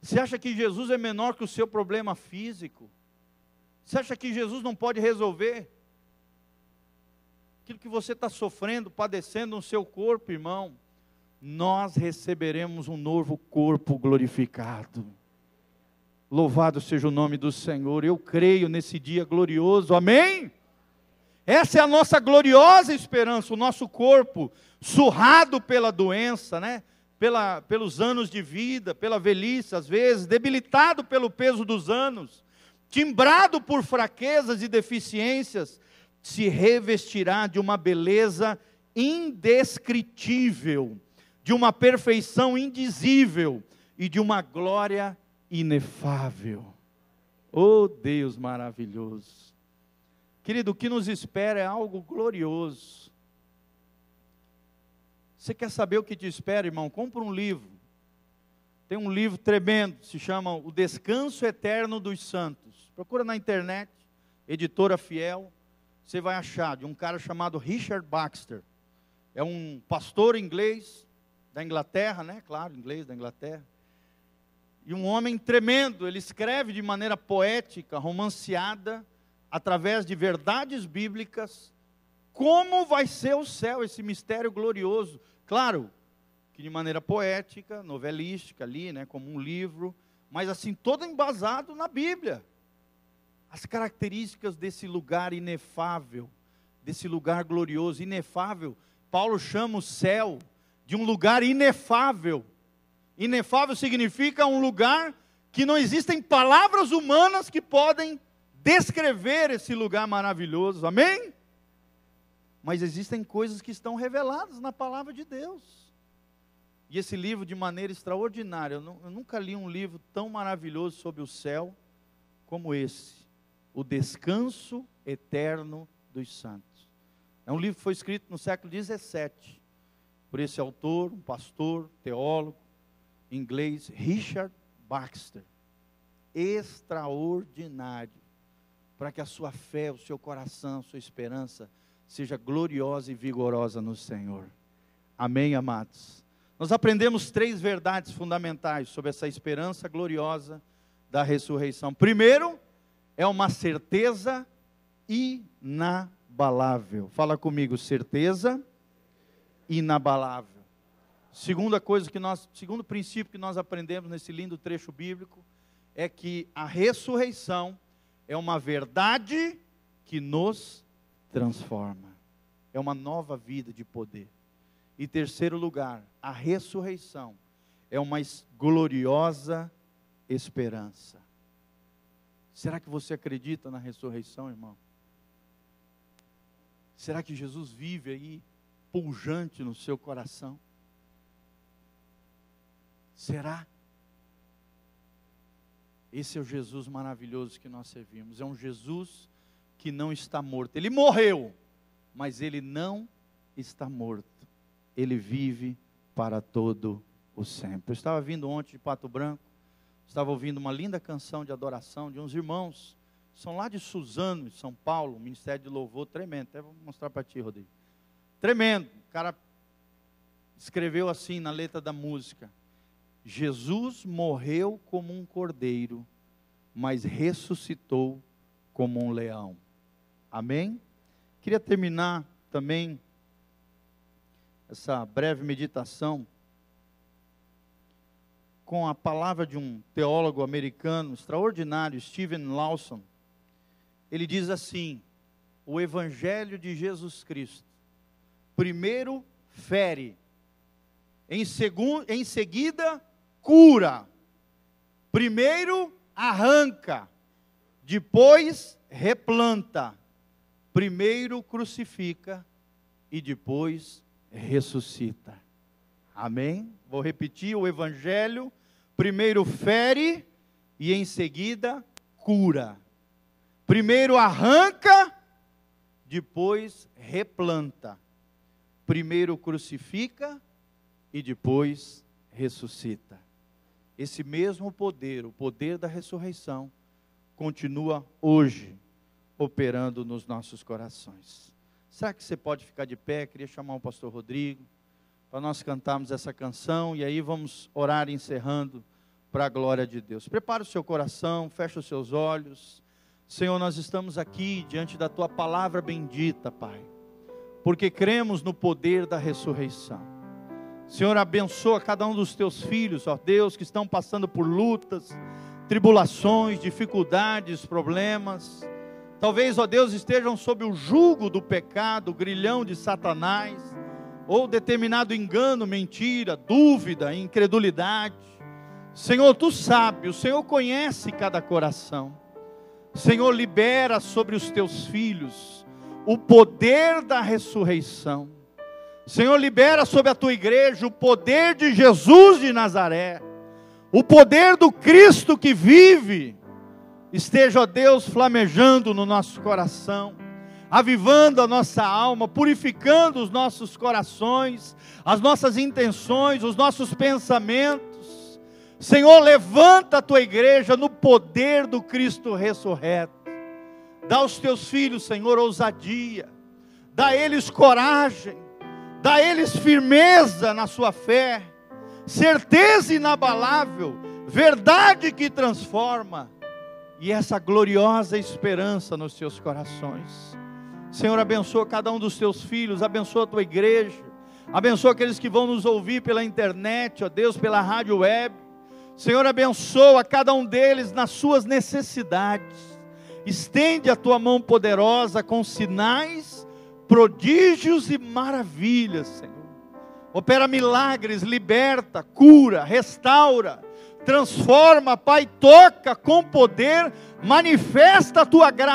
Speaker 2: Você acha que Jesus é menor que o seu problema físico? Você acha que Jesus não pode resolver aquilo que você está sofrendo, padecendo no seu corpo, irmão? Nós receberemos um novo corpo glorificado. Louvado seja o nome do Senhor. Eu creio nesse dia glorioso. Amém? Essa é a nossa gloriosa esperança, o nosso corpo surrado pela doença, né? Pela, pelos anos de vida, pela velhice, às vezes, debilitado pelo peso dos anos, timbrado por fraquezas e deficiências, se revestirá de uma beleza indescritível, de uma perfeição indizível e de uma glória inefável. Oh Deus maravilhoso! Querido, o que nos espera é algo glorioso. Você quer saber o que te espera, irmão? Compra um livro. Tem um livro tremendo, se chama O Descanso Eterno dos Santos. Procura na internet, editora fiel, você vai achar de um cara chamado Richard Baxter. É um pastor inglês da Inglaterra, né? Claro, inglês da Inglaterra. E um homem tremendo, ele escreve de maneira poética, romanceada, através de verdades bíblicas, como vai ser o céu, esse mistério glorioso. Claro, que de maneira poética, novelística ali, né, como um livro, mas assim, todo embasado na Bíblia. As características desse lugar inefável, desse lugar glorioso, inefável. Paulo chama o céu de um lugar inefável. Inefável significa um lugar que não existem palavras humanas que podem descrever esse lugar maravilhoso, amém? Mas existem coisas que estão reveladas na palavra de Deus. E esse livro, de maneira extraordinária, eu, nunca li um livro tão maravilhoso sobre o céu como esse: O Descanso Eterno dos Santos. É um livro que foi escrito no século XVII, por esse autor, um pastor, teólogo, inglês, Richard Baxter. Extraordinário para que a sua fé, o seu coração, a sua esperança seja gloriosa e vigorosa no Senhor. Amém, amados? Nós aprendemos três verdades fundamentais sobre essa esperança gloriosa da ressurreição. Primeiro, é uma certeza inabalável. Fala comigo, certeza inabalável. Segunda coisa que nós, segundo princípio que nós aprendemos nesse lindo trecho bíblico é que a ressurreição é uma verdade que nos transforma. É uma nova vida de poder. E terceiro lugar, a ressurreição é uma gloriosa esperança. Será que você acredita na ressurreição, irmão? Será que Jesus vive aí pujante no seu coração? Será? Esse é o Jesus maravilhoso que nós servimos. É um Jesus que não está morto. Ele morreu, mas ele não está morto. Ele vive para todo o sempre. Eu estava vindo ontem de Pato Branco, estava ouvindo uma linda canção de adoração de uns irmãos. São lá de Suzano, São Paulo, Ministério de Louvor, tremendo. Até vou mostrar para ti, Rodrigo. Tremendo. O cara escreveu assim na letra da música: Jesus morreu como um cordeiro, mas ressuscitou como um leão. Amém? Queria terminar também essa breve meditação com a palavra de um teólogo americano extraordinário, Steven Lawson. Ele diz assim: o Evangelho de Jesus Cristo, primeiro fere, em, segundo, em seguida cura, primeiro arranca, depois replanta, primeiro crucifica e depois ressuscita. Amém? Vou repetir: o Evangelho primeiro fere e em seguida cura. Primeiro arranca, depois replanta. Primeiro crucifica e depois ressuscita. Esse mesmo poder, o poder da ressurreição, continua hoje operando nos nossos corações. Será que você pode ficar de pé? Queria chamar o pastor Rodrigo para nós cantarmos essa canção e aí vamos orar encerrando para a glória de Deus. Prepare o seu coração, feche os seus olhos. Senhor, nós estamos aqui diante da tua palavra bendita, Pai, porque cremos no poder da ressurreição. Senhor, abençoa cada um dos teus filhos, ó Deus, que estão passando por lutas, tribulações, dificuldades, problemas. Talvez, ó Deus, estejam sob o jugo do pecado, o grilhão de Satanás ou determinado engano, mentira, dúvida, incredulidade. Senhor, tu sabes, o Senhor conhece cada coração. Senhor, libera sobre os teus filhos o poder da ressurreição. Senhor, libera sobre a tua igreja o poder de Jesus de Nazaré, o poder do Cristo que vive. Esteja, ó Deus, flamejando no nosso coração avivando a nossa alma, purificando os nossos corações, as nossas intenções, os nossos pensamentos. Senhor, levanta a tua igreja no poder do Cristo ressurreto. Dá aos teus filhos, Senhor, ousadia. Dá a eles coragem. Dá a eles firmeza na sua fé. Certeza inabalável. Verdade que transforma. E essa gloriosa esperança nos seus corações. Senhor, abençoa cada um dos teus filhos, abençoa a tua igreja, abençoa aqueles que vão nos ouvir pela internet, ó Deus, pela rádio web. Senhor, abençoa cada um deles nas suas necessidades. Estende a tua mão poderosa com sinais, prodígios e maravilhas, Senhor. Opera milagres, liberta, cura, restaura, transforma, Pai, toca com poder, manifesta a tua graça